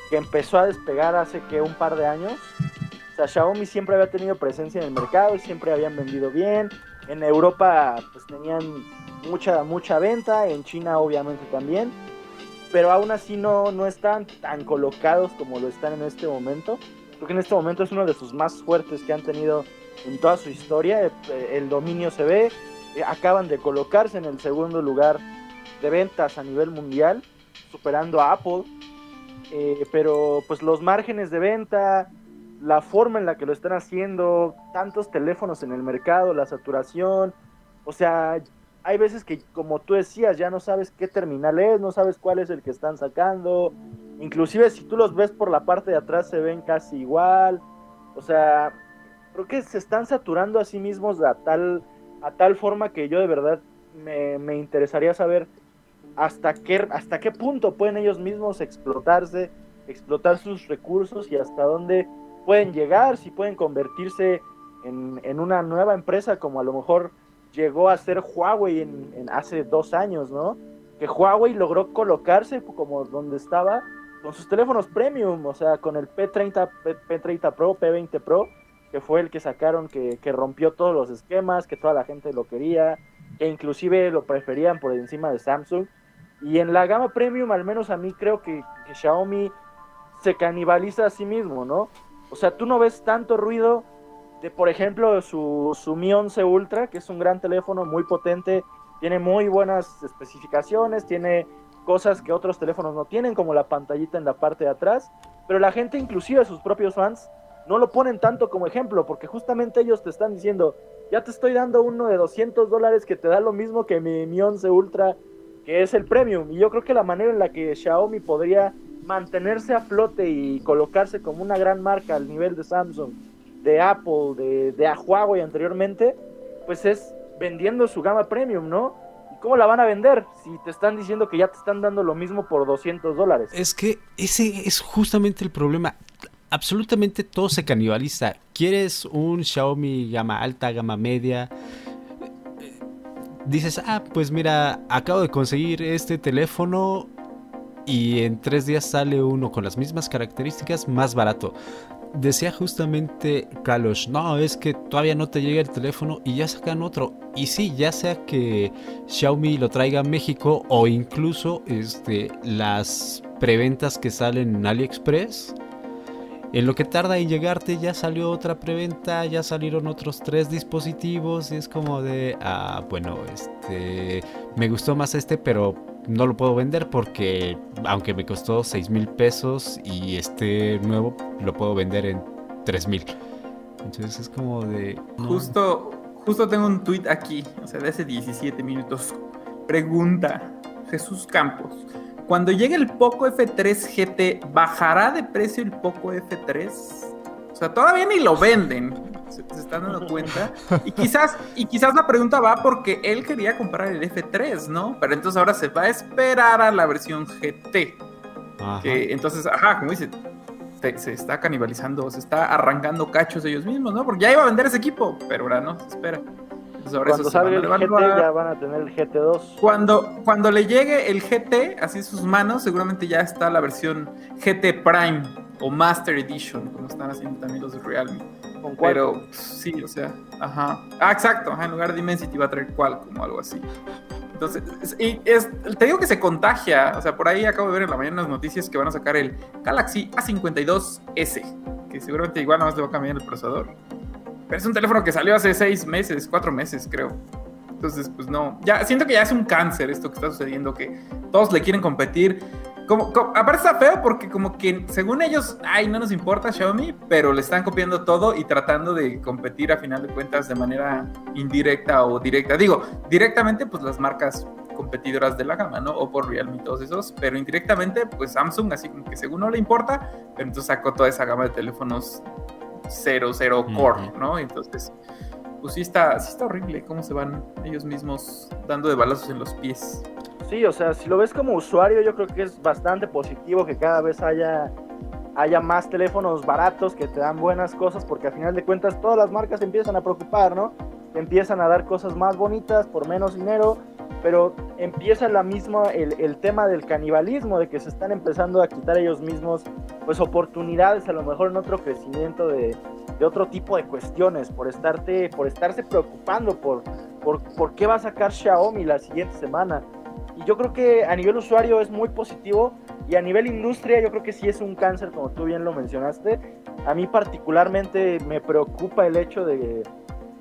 que empezó a despegar hace que un par de años. O sea, Xiaomi siempre había tenido presencia en el mercado y siempre habían vendido bien. En Europa pues tenían mucha, mucha venta, en China obviamente también, pero aún así no, no están tan colocados como lo están en este momento. Creo que en este momento es uno de sus más fuertes que han tenido en toda su historia. Eh, el dominio se ve, eh, acaban de colocarse en el segundo lugar de ventas a nivel mundial, superando a Apple. Eh, pero pues los márgenes de venta, la forma en la que lo están haciendo, tantos teléfonos en el mercado, la saturación, o sea, hay veces que, como tú decías, ya no sabes qué terminal es, no sabes cuál es el que están sacando, inclusive si tú los ves por la parte de atrás se ven casi igual, o sea, creo que se están saturando a sí mismos a tal, a tal forma que yo de verdad me, me interesaría saber hasta qué, hasta qué punto pueden ellos mismos explotarse, explotar sus recursos y hasta dónde pueden llegar, si pueden convertirse en, una nueva empresa como a lo mejor llegó a ser Huawei en, hace dos años, ¿no? Que Huawei logró colocarse como donde estaba con sus teléfonos premium, o sea, con el P30, P, 30 Pro, P20 Pro, que fue el que sacaron que, que rompió todos los esquemas, que toda la gente lo quería, que inclusive lo preferían por encima de Samsung. Y en la gama premium, al menos a mí creo que Xiaomi se canibaliza a sí mismo, ¿no? O sea, tú no ves tanto ruido de, por ejemplo, su, su Mi 11 Ultra, que es un gran teléfono muy potente, tiene muy buenas especificaciones, tiene cosas que otros teléfonos no tienen, como la pantallita en la parte de atrás, pero la gente, inclusive sus propios fans, no lo ponen tanto como ejemplo, porque justamente ellos te están diciendo, ya te estoy dando uno de 200 dólares que te da lo mismo que mi Mi 11 Ultra, que es el premium, y yo creo que la manera en la que Xiaomi podría mantenerse a flote y colocarse como una gran marca al nivel de Samsung, de Apple, de, de Huawei anteriormente, pues es vendiendo su gama premium, ¿no? ¿Y cómo la van a vender si te están diciendo que ya te están dando lo mismo por 200 dólares? Es que ese es justamente el problema. Absolutamente todo se canibaliza. ¿Quieres un Xiaomi gama alta, gama media? Dices, ah, pues mira, acabo de conseguir este teléfono y en tres días sale uno con las mismas características más barato. Decía justamente Carlos, no, es que todavía no te llega el teléfono y ya sacan otro. Y sí, ya sea que Xiaomi lo traiga a México o incluso este, las preventas que salen en AliExpress. En lo que tarda en llegarte ya salió otra preventa, ya salieron otros tres dispositivos y es como de, ah, bueno, este, me gustó más este, pero no lo puedo vender porque aunque me costó 6 mil pesos y este nuevo lo puedo vender en 3 mil. Entonces es como de... Justo, justo tengo un tweet aquí, o sea, de hace 17 minutos. Pregunta Jesús Campos. Cuando llegue el Poco F3 GT, ¿bajará de precio el Poco F3? O sea, todavía ni lo venden. Se, se están dando cuenta. Y quizás, y quizás la pregunta va porque él quería comprar el F3, ¿no? Pero entonces ahora se va a esperar a la versión GT. Ajá. Que entonces, ajá, como dice, se, se está canibalizando, se está arrancando cachos ellos mismos, ¿no? Porque ya iba a vender ese equipo, pero ahora no, se espera. Entonces ahora Cuando salga a el GT ya van a tener el GT2. Cuando, cuando le llegue el GT, así en sus manos, seguramente ya está la versión GT Prime o Master Edition, como están haciendo también los de Realme. Pero sí, o sea, ajá. Ah, exacto, ajá, en lugar de Dimensity va a traer Qualcomm o algo así. Entonces, es- y es, te digo que se contagia. O sea, por ahí acabo de ver en la mañana las noticias que van a sacar el Galaxy A52S, que seguramente igual nada más le va a cambiar el procesador. Pero es un teléfono que salió hace seis meses, cuatro meses, creo. Entonces, pues no. Ya siento que ya es un cáncer esto que está sucediendo, que todos le quieren competir. Como, como- aparte está feo porque como que según ellos, ay, no nos importa Xiaomi, pero le están copiando todo y tratando de competir a final de cuentas de manera indirecta o directa. Digo, directamente pues las marcas competidoras de la gama, ¿no? O por Realme y todos esos, pero indirectamente pues Samsung así como que según no le importa, pero entonces sacó toda esa gama de teléfonos 00 core, Ujú. ¿no? Entonces, pues sí está, sí está horrible cómo se van ellos mismos dando de balazos en los pies. Sí, o sea, si lo ves como usuario, yo creo que es bastante positivo que cada vez haya, haya más teléfonos baratos que te dan buenas cosas, porque a final de cuentas todas las marcas empiezan a preocupar, ¿no? Empiezan a dar cosas más bonitas por menos dinero, pero empieza la misma, el, el tema del canibalismo, de que se están empezando a quitar ellos mismos, pues oportunidades a lo mejor en otro crecimiento de, de otro tipo de cuestiones, por estarte, por estarse preocupando por, por, por qué va a sacar Xiaomi la siguiente semana. Y yo creo que a nivel usuario es muy positivo y a nivel industria yo creo que sí es un cáncer, como tú bien lo mencionaste. A mí particularmente me preocupa el hecho de,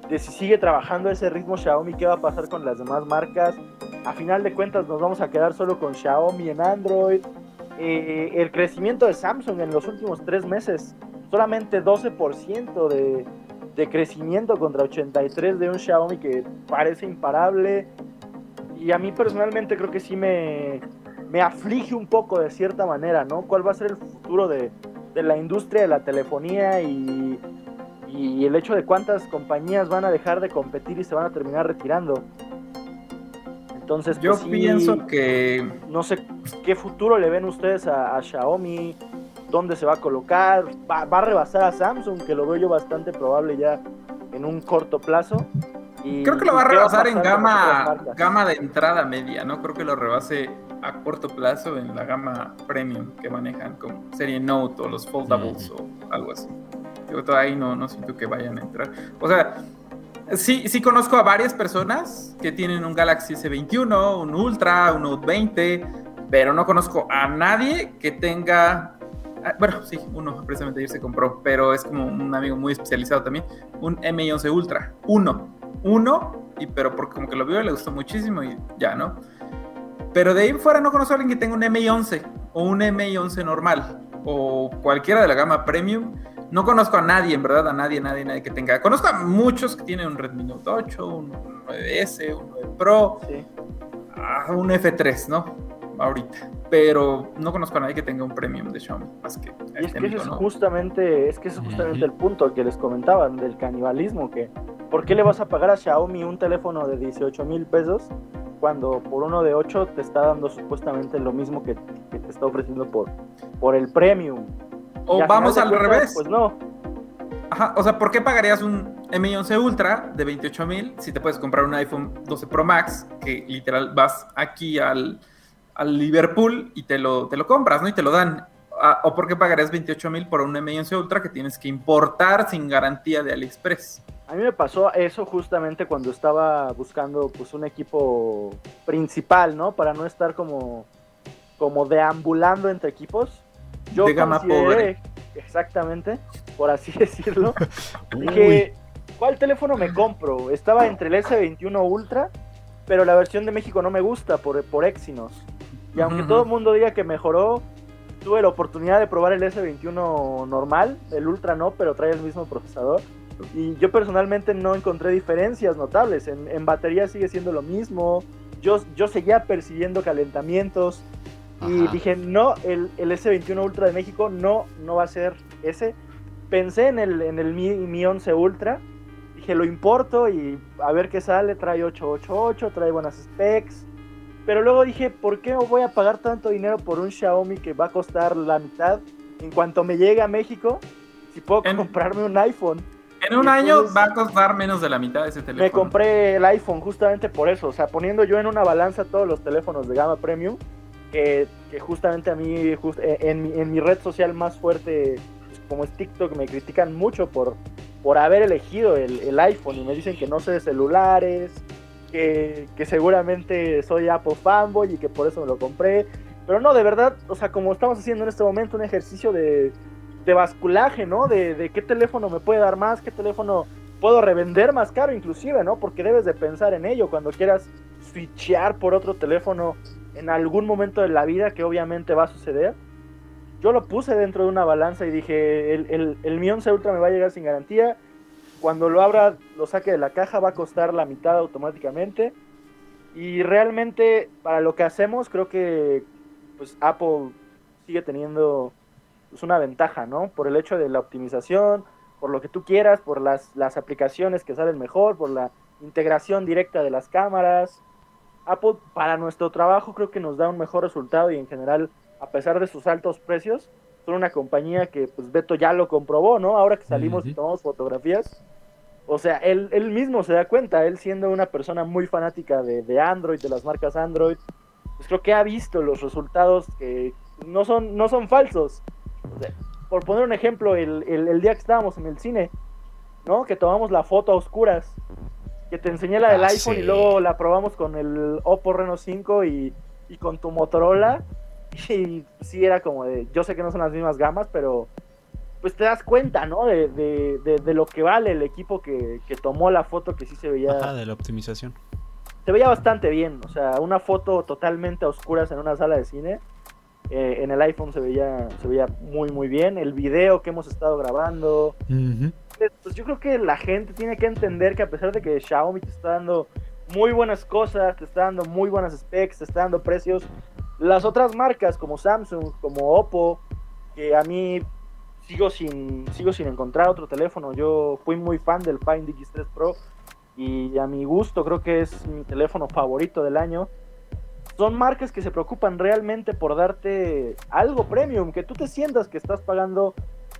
de si sigue trabajando ese ritmo Xiaomi, qué va a pasar con las demás marcas. A final de cuentas nos vamos a quedar solo con Xiaomi en Android. Eh, el crecimiento de Samsung en los últimos tres meses, solamente 12% de, de crecimiento contra 83 de un Xiaomi que parece imparable. Y a mí personalmente creo que sí me, me aflige un poco de cierta manera, ¿no? ¿Cuál va a ser el futuro de, de la industria de la telefonía y, y el hecho de cuántas compañías van a dejar de competir y se van a terminar retirando? Entonces, Yo pues sí, pienso que no sé qué futuro le ven ustedes a, a Xiaomi, dónde se va a colocar, va, va a rebasar a Samsung, que lo veo yo bastante probable ya en un corto plazo. Y, creo que lo va a rebasar en gama, gama de entrada media, ¿no? Creo que lo rebase a corto plazo en la gama premium que manejan como serie Note o los foldables o algo así. Yo todavía ahí no, no siento que vayan a entrar. O sea, sí, sí conozco a varias personas que tienen un Galaxy S21, un Ultra, un Note 20, pero no conozco a nadie que tenga. ah, Bueno, sí, uno precisamente ayer se compró, pero es como un amigo muy especializado también. Un M11 Ultra. Uno. Uno, y pero porque como que lo vio y le gustó muchísimo y ya, ¿no? Pero de ahí fuera no conozco a alguien que tenga un MI11 o un MI11 normal o cualquiera de la gama premium. No conozco a nadie, en verdad, a nadie, nadie, nadie que tenga. Conozco a muchos que tienen un Redmi Note 8, un 9S, un 9 Pro, Sí. ah, un F3, ¿no? Ahorita. Pero no conozco a nadie que tenga un premium de Xiaomi, más que Y es que ese es ¿no? justamente, es que ese es justamente el punto que les comentaban del canibalismo, que ¿por qué le vas a pagar a Xiaomi un teléfono de 18 mil pesos cuando por uno de 8 te está dando supuestamente lo mismo que, que te está ofreciendo por, por el premium? O vamos al cuentas, revés. Pues no, Ajá, o sea, ¿por qué pagarías un M11 Ultra de 28 mil si te puedes comprar un iPhone 12 Pro Max que literal vas aquí al, al Liverpool y te lo, te lo compras, ¿no? Y te lo dan. Ah, ¿O por qué pagarías 28 mil por un M11 Ultra que tienes que importar sin garantía de AliExpress? A mí me pasó eso justamente cuando estaba buscando pues un equipo principal, ¿no? Para no estar como, como deambulando entre equipos. Yo De gama consideré- Exactamente, por así decirlo. Dije, ¿cuál teléfono me compro? Estaba entre el S21 Ultra, pero la versión de México no me gusta por, por Exynos. Y aunque Ujú. todo el mundo diga que mejoró, tuve la oportunidad de probar el S21 normal, el Ultra no, pero trae el mismo procesador. Y yo personalmente no encontré diferencias notables. En, en batería sigue siendo lo mismo. Yo, yo seguía percibiendo calentamientos. Y Ajá. dije, no, el, el S21 Ultra de México no, no va a ser ese. Pensé en el, en el Mi, Mi 11 Ultra. Dije, lo importo y a ver qué sale. Trae 888, trae buenas specs. Pero luego dije, ¿por qué voy a pagar tanto dinero por un Xiaomi que va a costar la mitad en cuanto me llegue a México? Si puedo En- comprarme un iPhone. En un año va a costar menos de la mitad de ese teléfono. Me compré el iPhone justamente por eso, o sea, poniendo yo en una balanza todos los teléfonos de gama premium, que, que justamente a mí, just- eh, en, mi, en mi red social más fuerte, como es TikTok, me critican mucho por, por haber elegido el, el iPhone y me dicen que no sé de celulares, que, que seguramente soy Apple fanboy y que por eso me lo compré. Pero no, de verdad, o sea, como estamos haciendo en este momento un ejercicio de, de basculaje, ¿no? De, de qué teléfono me puede dar más, qué teléfono puedo revender más caro inclusive, ¿no? Porque debes de pensar en ello cuando quieras switchear por otro teléfono en algún momento de la vida que obviamente va a suceder. Yo lo puse dentro de una balanza y dije, el, el, el Mi 11 Ultra me va a llegar sin garantía. Cuando lo abra, lo saque de la caja, va a costar la mitad automáticamente. Y realmente, para lo que hacemos, creo que pues Apple sigue teniendo pues, una ventaja, ¿no? Por el hecho de la optimización, por lo que tú quieras, por las, las aplicaciones que salen mejor, por la integración directa de las cámaras. Apple, para nuestro trabajo, creo que nos da un mejor resultado y en general, a pesar de sus altos precios, son una compañía que, pues Beto ya lo comprobó, ¿no? Ahora que salimos y Ujú. tomamos fotografías. O sea, él, él mismo se da cuenta, él siendo una persona muy fanática de, de Android, de las marcas Android, pues creo que ha visto los resultados que no son, no son falsos. O sea, por poner un ejemplo, el, el- el día que estábamos en el cine, ¿no? Que tomamos la foto a oscuras, que te enseñé la del Ah, iPhone sí. y luego la probamos con el Oppo Reno 5 y, y con tu Motorola. Y sí era como de, yo sé que no son las mismas gamas, pero pues te das cuenta, ¿no? De, de, de- de lo que vale el equipo que, que tomó la foto, que sí se veía Ajá, de la optimización. se veía bastante bien. O sea, una foto totalmente a oscuras en una sala de cine. eh, en el iPhone se veía, se veía muy, muy bien. El video que hemos estado grabando. Pues, pues yo creo que la gente tiene que entender que a pesar de que Xiaomi te está dando muy buenas cosas, te está dando muy buenas specs, te está dando precios, las otras marcas como Samsung, como Oppo, que a mí sigo sin, sigo sin encontrar otro teléfono. Yo fui muy fan del Find X3 Pro y a mi gusto creo que es mi teléfono favorito del año. Son marcas que se preocupan realmente por darte algo premium, que tú te sientas que estás pagando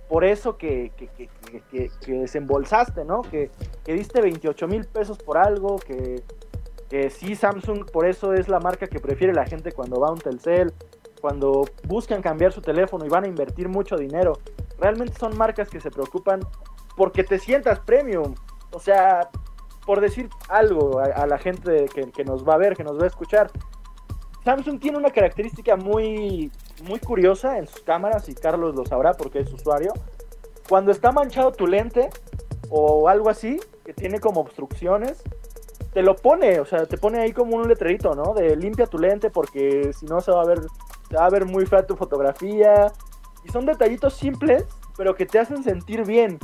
por eso que, que, que, que- desembolsaste, ¿no? Que, que diste 28 mil pesos por algo, que, que sí, Samsung por eso es la marca que prefiere la gente cuando va a un Telcel, cuando buscan cambiar su teléfono y van a invertir mucho dinero. realmente son marcas que se preocupan porque te sientas premium. O sea, por decir algo a, a la gente que, que nos va a ver, que nos va a escuchar, Samsung tiene una característica muy, muy curiosa en sus cámaras, y Carlos lo sabrá porque es usuario. Cuando está manchado tu lente o algo así, que tiene como obstrucciones, te lo pone, o sea, te pone ahí como un letrerito, ¿no? De limpia tu lente porque si no se va a ver, se va a ver muy fea tu fotografía. Y son detallitos simples, pero que te hacen sentir bien,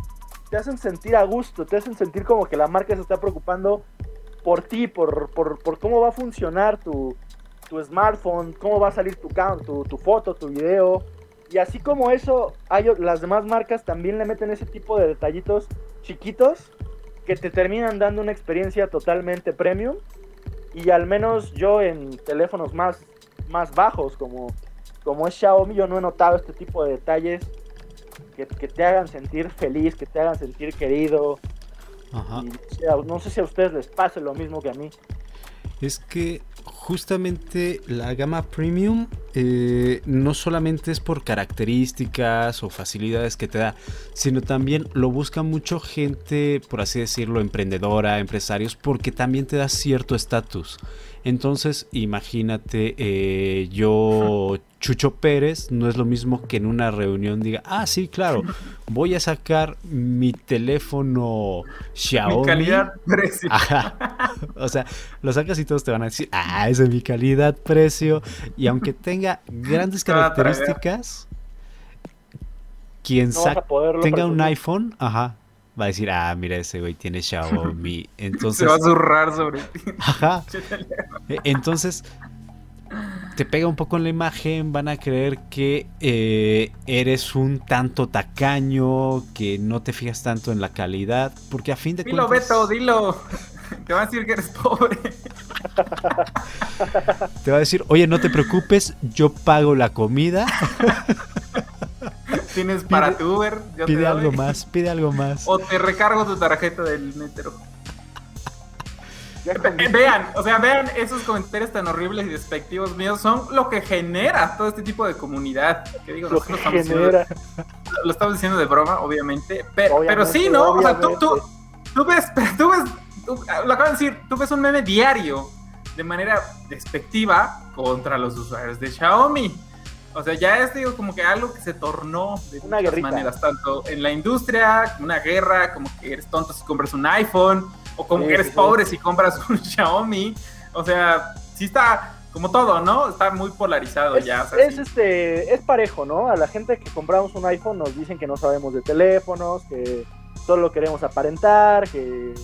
te hacen sentir a gusto, te hacen sentir como que la marca se está preocupando por ti, por, por, por cómo va a funcionar tu, tu smartphone, cómo va a salir tu, tu, tu foto, tu video. Y así como eso, hay, las demás marcas también le meten ese tipo de detallitos chiquitos que te terminan dando una experiencia totalmente premium. Y al menos yo en teléfonos más, más bajos como, como es Xiaomi, yo no he notado este tipo de detalles que, que te hagan sentir feliz, que te hagan sentir querido. Ajá. Y, o sea, no sé si a ustedes les pase lo mismo que a mí. Es que justamente la gama premium eh, no solamente es por características o facilidades que te da, sino también lo busca mucho gente, por así decirlo, emprendedora, empresarios, porque también te da cierto estatus. Entonces, imagínate, eh, yo, Chucho Pérez, no es lo mismo que en una reunión diga, ah, sí, claro, voy a sacar mi teléfono Xiaomi. Mi calidad precio. Ajá. O sea, lo sacas y todos te van a decir, ah, esa es mi calidad, precio. Y aunque tenga grandes características, quien No tenga un iPhone, ajá, va a decir, ah, mira, ese güey tiene Xiaomi. Se Entonces, va a zurrar sobre ti. ajá. E- Entonces, te pega un poco en la imagen, van a creer que eh, eres un tanto tacaño, que no te fijas tanto en la calidad, porque a fin de Dilo, cuentas... Beto, dilo. Te van a decir que eres pobre. Te va a decir, oye, no te preocupes, yo pago la comida, Tienes para tu Uber. yo pide algo más, pide algo más. O te recargo tu tarjeta del metro. Vean, o sea, vean esos comentarios tan horribles y despectivos míos son lo que genera todo este tipo de comunidad. Que digo, lo que estamos diciendo- genera. lo estamos diciendo de broma, obviamente. Pero, pero sí, ¿no? O sea, tú, tú, tú ves, tú ves, tú- lo acabo de decir, tú ves un meme diario de manera despectiva contra los usuarios de Xiaomi. O sea, ya es digo, como que algo que se tornó de Una muchas guerrita. maneras, tanto en la industria, una guerra, como que eres tonto si compras un iPhone, o como Sí, que eres sí, sí. pobre si compras un Xiaomi. O sea, sí está como todo, ¿no? Está muy polarizado Es, ya. o sea, es, sí. este, es parejo, ¿no? A la gente que compramos un iPhone nos dicen que no sabemos de teléfonos, que solo queremos aparentar, que...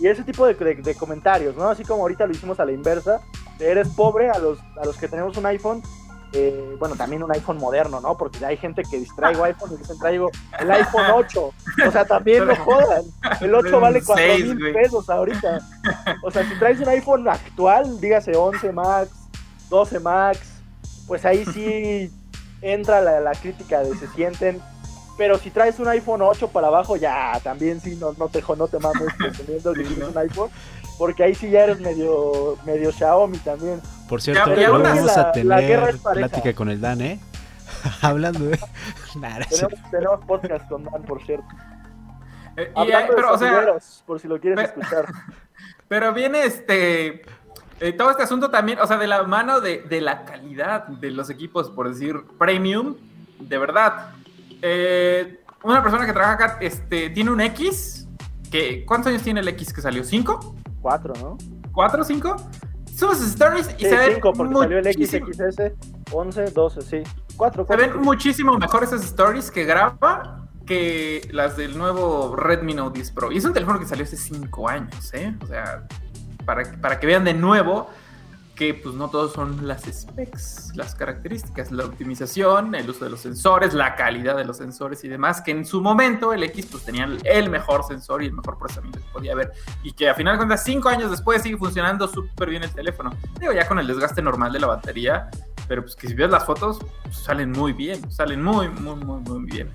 Y ese tipo de, de- de comentarios, ¿no? Así como ahorita lo hicimos a la inversa, eres pobre a los, a los que tenemos un iPhone, eh, bueno, también un iPhone moderno, ¿no? Porque hay gente que distraigo iPhone y dicen traigo el iPhone 8. O sea, también no jodan. El 8 vale Un 4 seis, mil pesos ahorita. O sea, si traes un iPhone actual, dígase 11 Max, 12 Max, pues ahí sí entra la, la crítica de se sienten. Pero si traes un iPhone 8 para abajo, ya también sí no, no te no te mames presumiendo que tienes un iPhone. Porque ahí sí ya eres medio, medio Xiaomi también. Por cierto, Ya- ya vamos la- a tener plática con el Dan, ¿eh? Hablando de... Nah, Tenemos, tenemos podcast con Dan, por cierto. Eh, y, Hablando eh, pero, de o sea, por si lo quieres escuchar. Pero viene este. eh, todo este asunto también, o sea, de la mano de, de la calidad de los equipos, por decir premium, de verdad. Eh, una persona que trabaja acá este, tiene un X. Que, ¿Cuántos años tiene el X que salió? ¿Cinco? Cuatro, ¿no? ¿Cuatro? ¿Cinco? Sube sus stories y Sí, se ven. cinco, porque salió el XXS, 11, 12, sí. Cuatro, Se cuatro. ven muchísimo mejor esas stories que graba que las del nuevo Redmi Note 10 Pro. Y es un teléfono que salió hace 5 años, ¿eh? O sea, para, para que vean de nuevo que pues no todos son las specs, las características, la optimización, el uso de los sensores, la calidad de los sensores y demás, que en su momento el X pues tenía el mejor sensor y el mejor procesamiento que podía haber y que a final de cuentas 5 años después sigue funcionando súper bien el teléfono. Digo, ya con el desgaste normal de la batería, pero pues que si ves las fotos, pues, salen muy bien, salen muy, muy, muy, muy bien.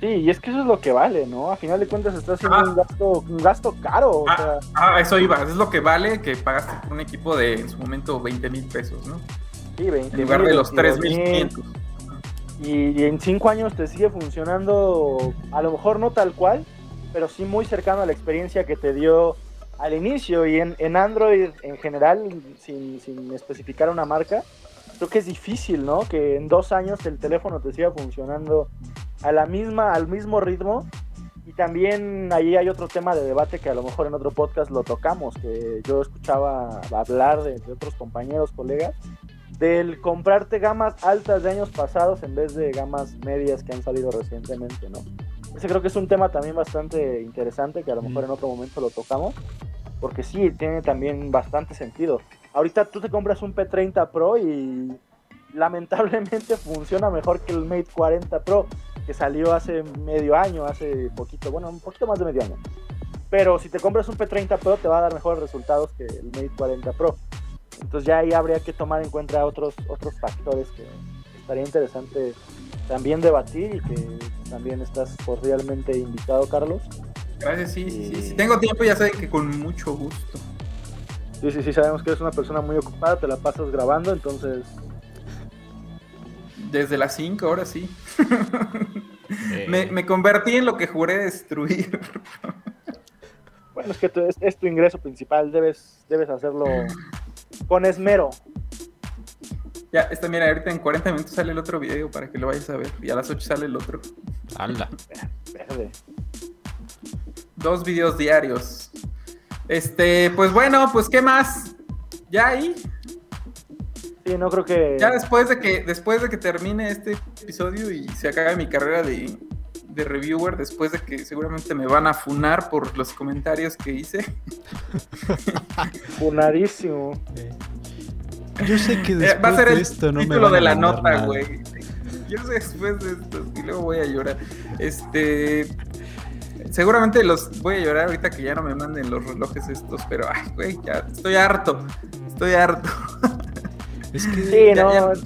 Sí, y es que eso es lo que vale, ¿no? A final de cuentas está haciendo Ah. un gasto, un gasto caro. O Ah, sea, ah, eso iba, es lo que vale que pagaste por un equipo de en su momento 20 mil pesos, ¿no? sí, 20 En lugar de los 22,000. 3.500. y en cinco años te sigue funcionando, a lo mejor no tal cual, pero sí muy cercano a la experiencia que te dio al inicio y en, en Android en general, sin, sin especificar una marca, creo que es difícil, ¿no? Que en dos años el teléfono te siga funcionando a la misma, al mismo ritmo. Y también ahí hay otro tema de debate que a lo mejor en otro podcast lo tocamos, que yo escuchaba hablar de, de otros compañeros, colegas, del comprarte gamas altas de años pasados en vez de gamas medias que han salido recientemente, ¿no? Ese creo que es un tema también bastante interesante que a lo mejor en otro momento lo tocamos, porque sí, tiene también bastante sentido. Ahorita tú te compras un P30 Pro y lamentablemente funciona mejor que el Mate 40 Pro, que salió hace medio año, hace poquito, bueno, un poquito más de medio año. Pero si te compras un P30 Pro te va a dar mejores resultados que el Mate 40 Pro. Entonces ya ahí habría que tomar en cuenta otros, otros factores que estaría interesante también debatir y que también estás cordialmente invitado, Carlos. Gracias, sí, sí, sí. Si tengo tiempo ya saben que con mucho gusto. Sí, sí, sí, sabemos que eres una persona muy ocupada, te la pasas grabando, entonces... Desde las 5, ahora sí. Eh, me, me convertí en lo que juré destruir. Bueno, es que tu- es, es tu ingreso principal, debes, debes hacerlo con esmero. Ya, está, mira, ahorita en 40 minutos sale el otro video para que lo vayas a ver. Y a las 8 sale el otro. ala. Verde. Dos videos diarios. Este, pues bueno, pues ¿qué más? Ya ahí, Sí, no creo que... ya después de que, después de que termine este episodio y se acabe mi carrera de, de reviewer, después de que seguramente me van a funar por los comentarios que hice. Funadísimo. Yo sé que Eh, después va a ser de el esto no me título van a de la nota, güey. Yo sé después de esto y luego voy a llorar. Este. Seguramente los voy a llorar ahorita que ya no me manden los relojes estos, pero ay, güey, ya estoy harto. Estoy harto. Es que Sí, Ya, no. ya.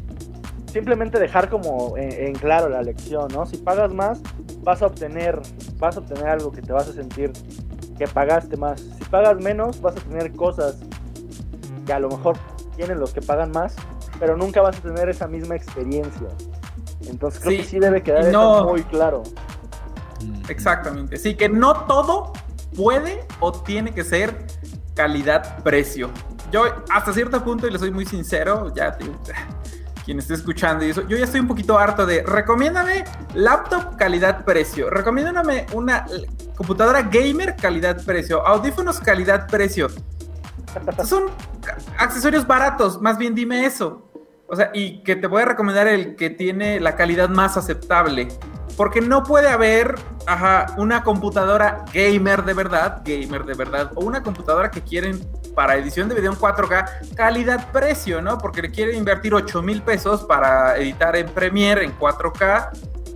Simplemente dejar como en, en claro la lección, ¿no? Si pagas más, vas a obtener, vas a obtener algo que te vas a sentir que pagaste más. Si pagas menos, vas a tener cosas que a lo mejor tienen los que pagan más, pero nunca vas a tener esa misma experiencia. Entonces creo Sí, que sí debe quedar no- eso muy claro. Mm, Exactamente. Sí, que no todo puede o tiene que ser calidad-precio. Yo, hasta cierto punto, y le soy muy sincero, ya quien esté escuchando y eso, yo ya estoy un poquito harto de recomiéndame laptop calidad-precio, recomiéndame una computadora gamer calidad-precio, audífonos calidad-precio. Son accesorios baratos, más bien dime eso. O sea, y que te voy a recomendar el que tiene la calidad más aceptable. Porque no puede haber ajá, una computadora gamer de verdad, gamer de verdad, o una computadora que quieren para edición de video en 4K, calidad-precio, ¿no? Porque le quieren invertir 8 mil pesos para editar en Premiere en 4K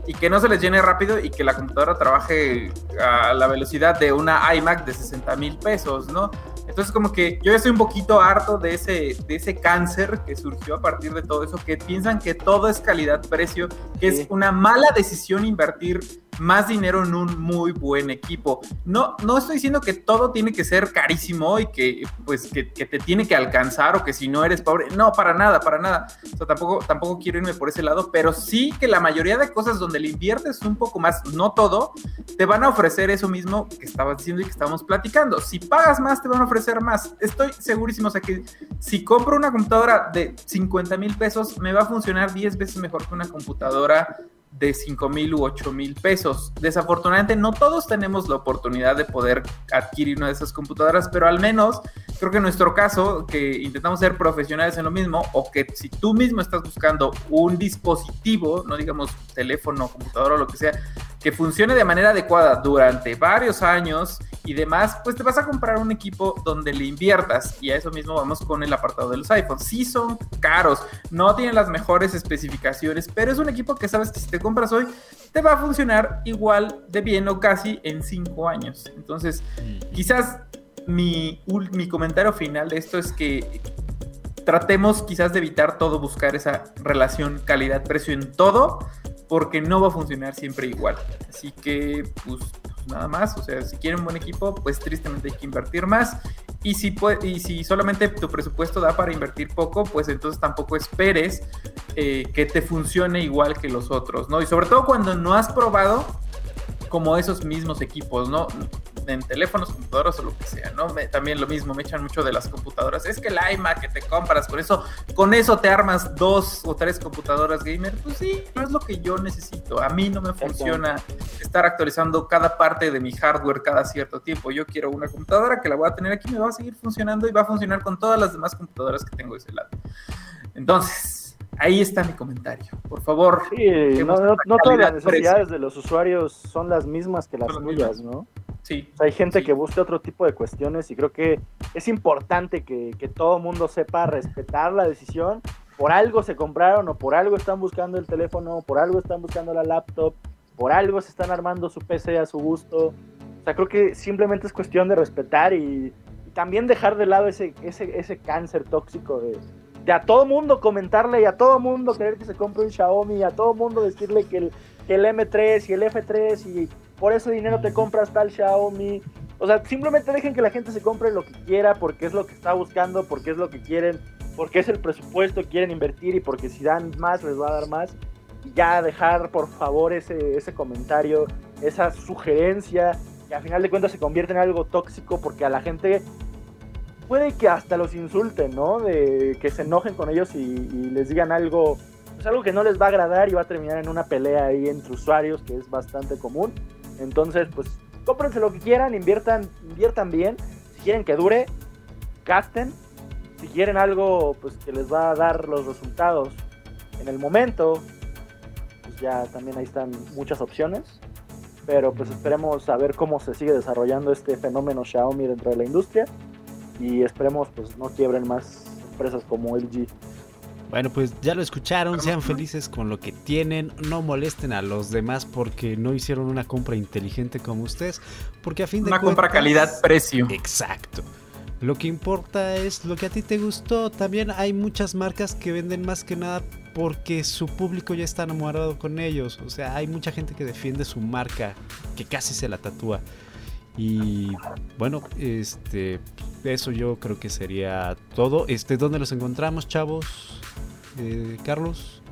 y que no se les llene rápido y que la computadora trabaje a la velocidad de una iMac de 60 mil pesos, ¿no? Entonces como que yo ya estoy un poquito harto de ese, de ese cáncer que surgió a partir de todo eso, que piensan que todo es calidad-precio, que Sí. es una mala decisión invertir más dinero en un muy buen equipo. No, no estoy diciendo que todo tiene que ser carísimo y que pues que, que te tiene que alcanzar o que si no eres pobre. No, para nada, para nada. O sea, tampoco, tampoco quiero irme por ese lado, pero sí que la mayoría de cosas donde le inviertes un poco más, no todo, te van a ofrecer eso mismo que estabas diciendo y que estábamos platicando. Si pagas más, te van a ofrecer más. Estoy segurísimo, o sea que si compro una computadora de 50 mil pesos, me va a funcionar 10 veces mejor que una computadora de 5 mil u 8 mil pesos. Desafortunadamente no todos tenemos la oportunidad de poder adquirir una de esas computadoras, pero al menos creo que en nuestro caso, que intentamos ser profesionales en lo mismo, o que si tú mismo estás buscando un dispositivo, no digamos teléfono, computadora o lo que sea, que funcione de manera adecuada durante varios años y demás, pues te vas a comprar un equipo donde le inviertas. Y a eso mismo vamos con el apartado de los iPhones. Sí son caros, no tienen las mejores especificaciones, pero es un equipo que sabes que si te compras hoy, te va a funcionar igual de bien o casi en 5 años. Entonces, quizás mi, mi comentario final de esto es que tratemos quizás de evitar todo, buscar esa relación calidad-precio en todo, porque no va a funcionar siempre igual. Así que, pues, pues nada más, o sea, si quieren un buen equipo, pues tristemente hay que invertir más. Y si, y si solamente tu presupuesto da para invertir poco, pues entonces tampoco esperes eh, que te funcione igual que los otros, ¿no? Y sobre todo cuando no has probado como esos mismos equipos, ¿no? En teléfonos, computadoras o lo que sea, ¿no? Me- también lo mismo, me echan mucho de las computadoras. Es que el iMac que te compras, con eso, con eso te armas dos o tres computadoras gamer. Pues sí, no es lo que yo necesito. A mí no me funciona estar actualizando cada parte de mi hardware cada cierto tiempo. Yo quiero una computadora que la voy a tener aquí, me va a seguir funcionando y va a funcionar con todas las demás computadoras que tengo de ese lado. Entonces, ahí está mi comentario. Por favor, Sí, no, no- no todas las necesidades de los usuarios son las mismas que las tuyas, ¿no? Sí. O sea, hay gente Sí. que busca otro tipo de cuestiones y creo que es importante que, que todo mundo sepa respetar la decisión. Por algo se compraron o por algo están buscando el teléfono, por algo están buscando la laptop, por algo se están armando su PC a su gusto. O sea, creo que simplemente es cuestión de respetar y, y también dejar de lado ese, ese, ese cáncer tóxico de, de a todo mundo comentarle y a todo mundo querer que se compre un Xiaomi, y a todo mundo decirle que el, que el M3 y el F3 y por ese dinero te compras tal Xiaomi. O sea, simplemente dejen que la gente se compre lo que quiera porque es lo que está buscando, porque es lo que quieren, porque es el presupuesto que quieren invertir y porque si dan más les va a dar más. Y ya dejar por favor ese, ese comentario, esa sugerencia, que a final de cuentas se convierte en algo tóxico porque a la gente puede que hasta los insulten, ¿no? De que se enojen con ellos y, y les digan algo, pues algo que no les va a agradar y va a terminar en una pelea ahí entre usuarios que es bastante común. Entonces, pues cómprense lo que quieran, inviertan, inviertan bien. Si quieren que dure, gasten. Si quieren algo pues que les va a dar los resultados en el momento, pues ya también ahí están muchas opciones. Pero pues esperemos a ver cómo se sigue desarrollando este fenómeno Xiaomi dentro de la industria. Y esperemos pues no quiebren más empresas como LG. Bueno, pues ya lo escucharon, sean felices con lo que tienen, no molesten a los demás porque no hicieron una compra inteligente como ustedes, porque a fin de Una compra cuentas- calidad-precio. Exacto. Lo que importa es lo que a ti te gustó. También hay muchas marcas que venden más que nada porque su público ya está enamorado con ellos. O sea, hay mucha gente que defiende su marca, que casi se la tatúa. Y bueno, este, eso yo creo que sería todo. Este, ¿dónde los encontramos, chavos? Eh, Carlos.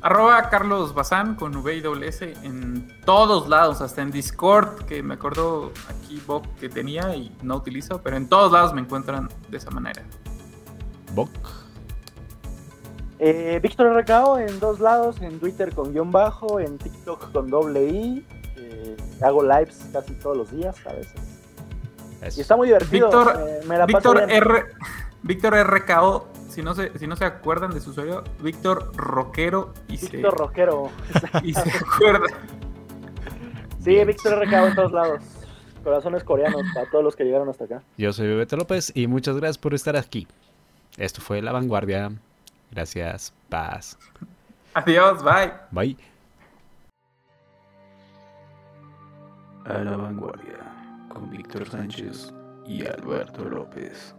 Arroba Carlos Bazán con VWS en todos lados, hasta en Discord, que me acuerdo aquí Bob que tenía y no utilizo, pero en todos lados me encuentran de esa manera. Bok. Eh, Víctor RKO en dos lados, en Twitter con guion bajo, en TikTok con doble I. Eh, hago lives casi todos los días a veces. Eso. Y está muy divertido. Víctor- eh, me la paso Víctor. R. Víctor RKO, si no, se, si no se acuerdan de su usuario, Víctor Rockero y se, Víctor Rockero. y se acuerda. Sí, Víctor RKO en todos lados. Corazones coreanos para todos los que llegaron hasta acá. Yo soy Bebeto López y muchas gracias por estar aquí. Esto fue La Vanguardia. Gracias. Paz. Adiós, bye. Bye. A la vanguardia con Víctor Sánchez y Alberto López.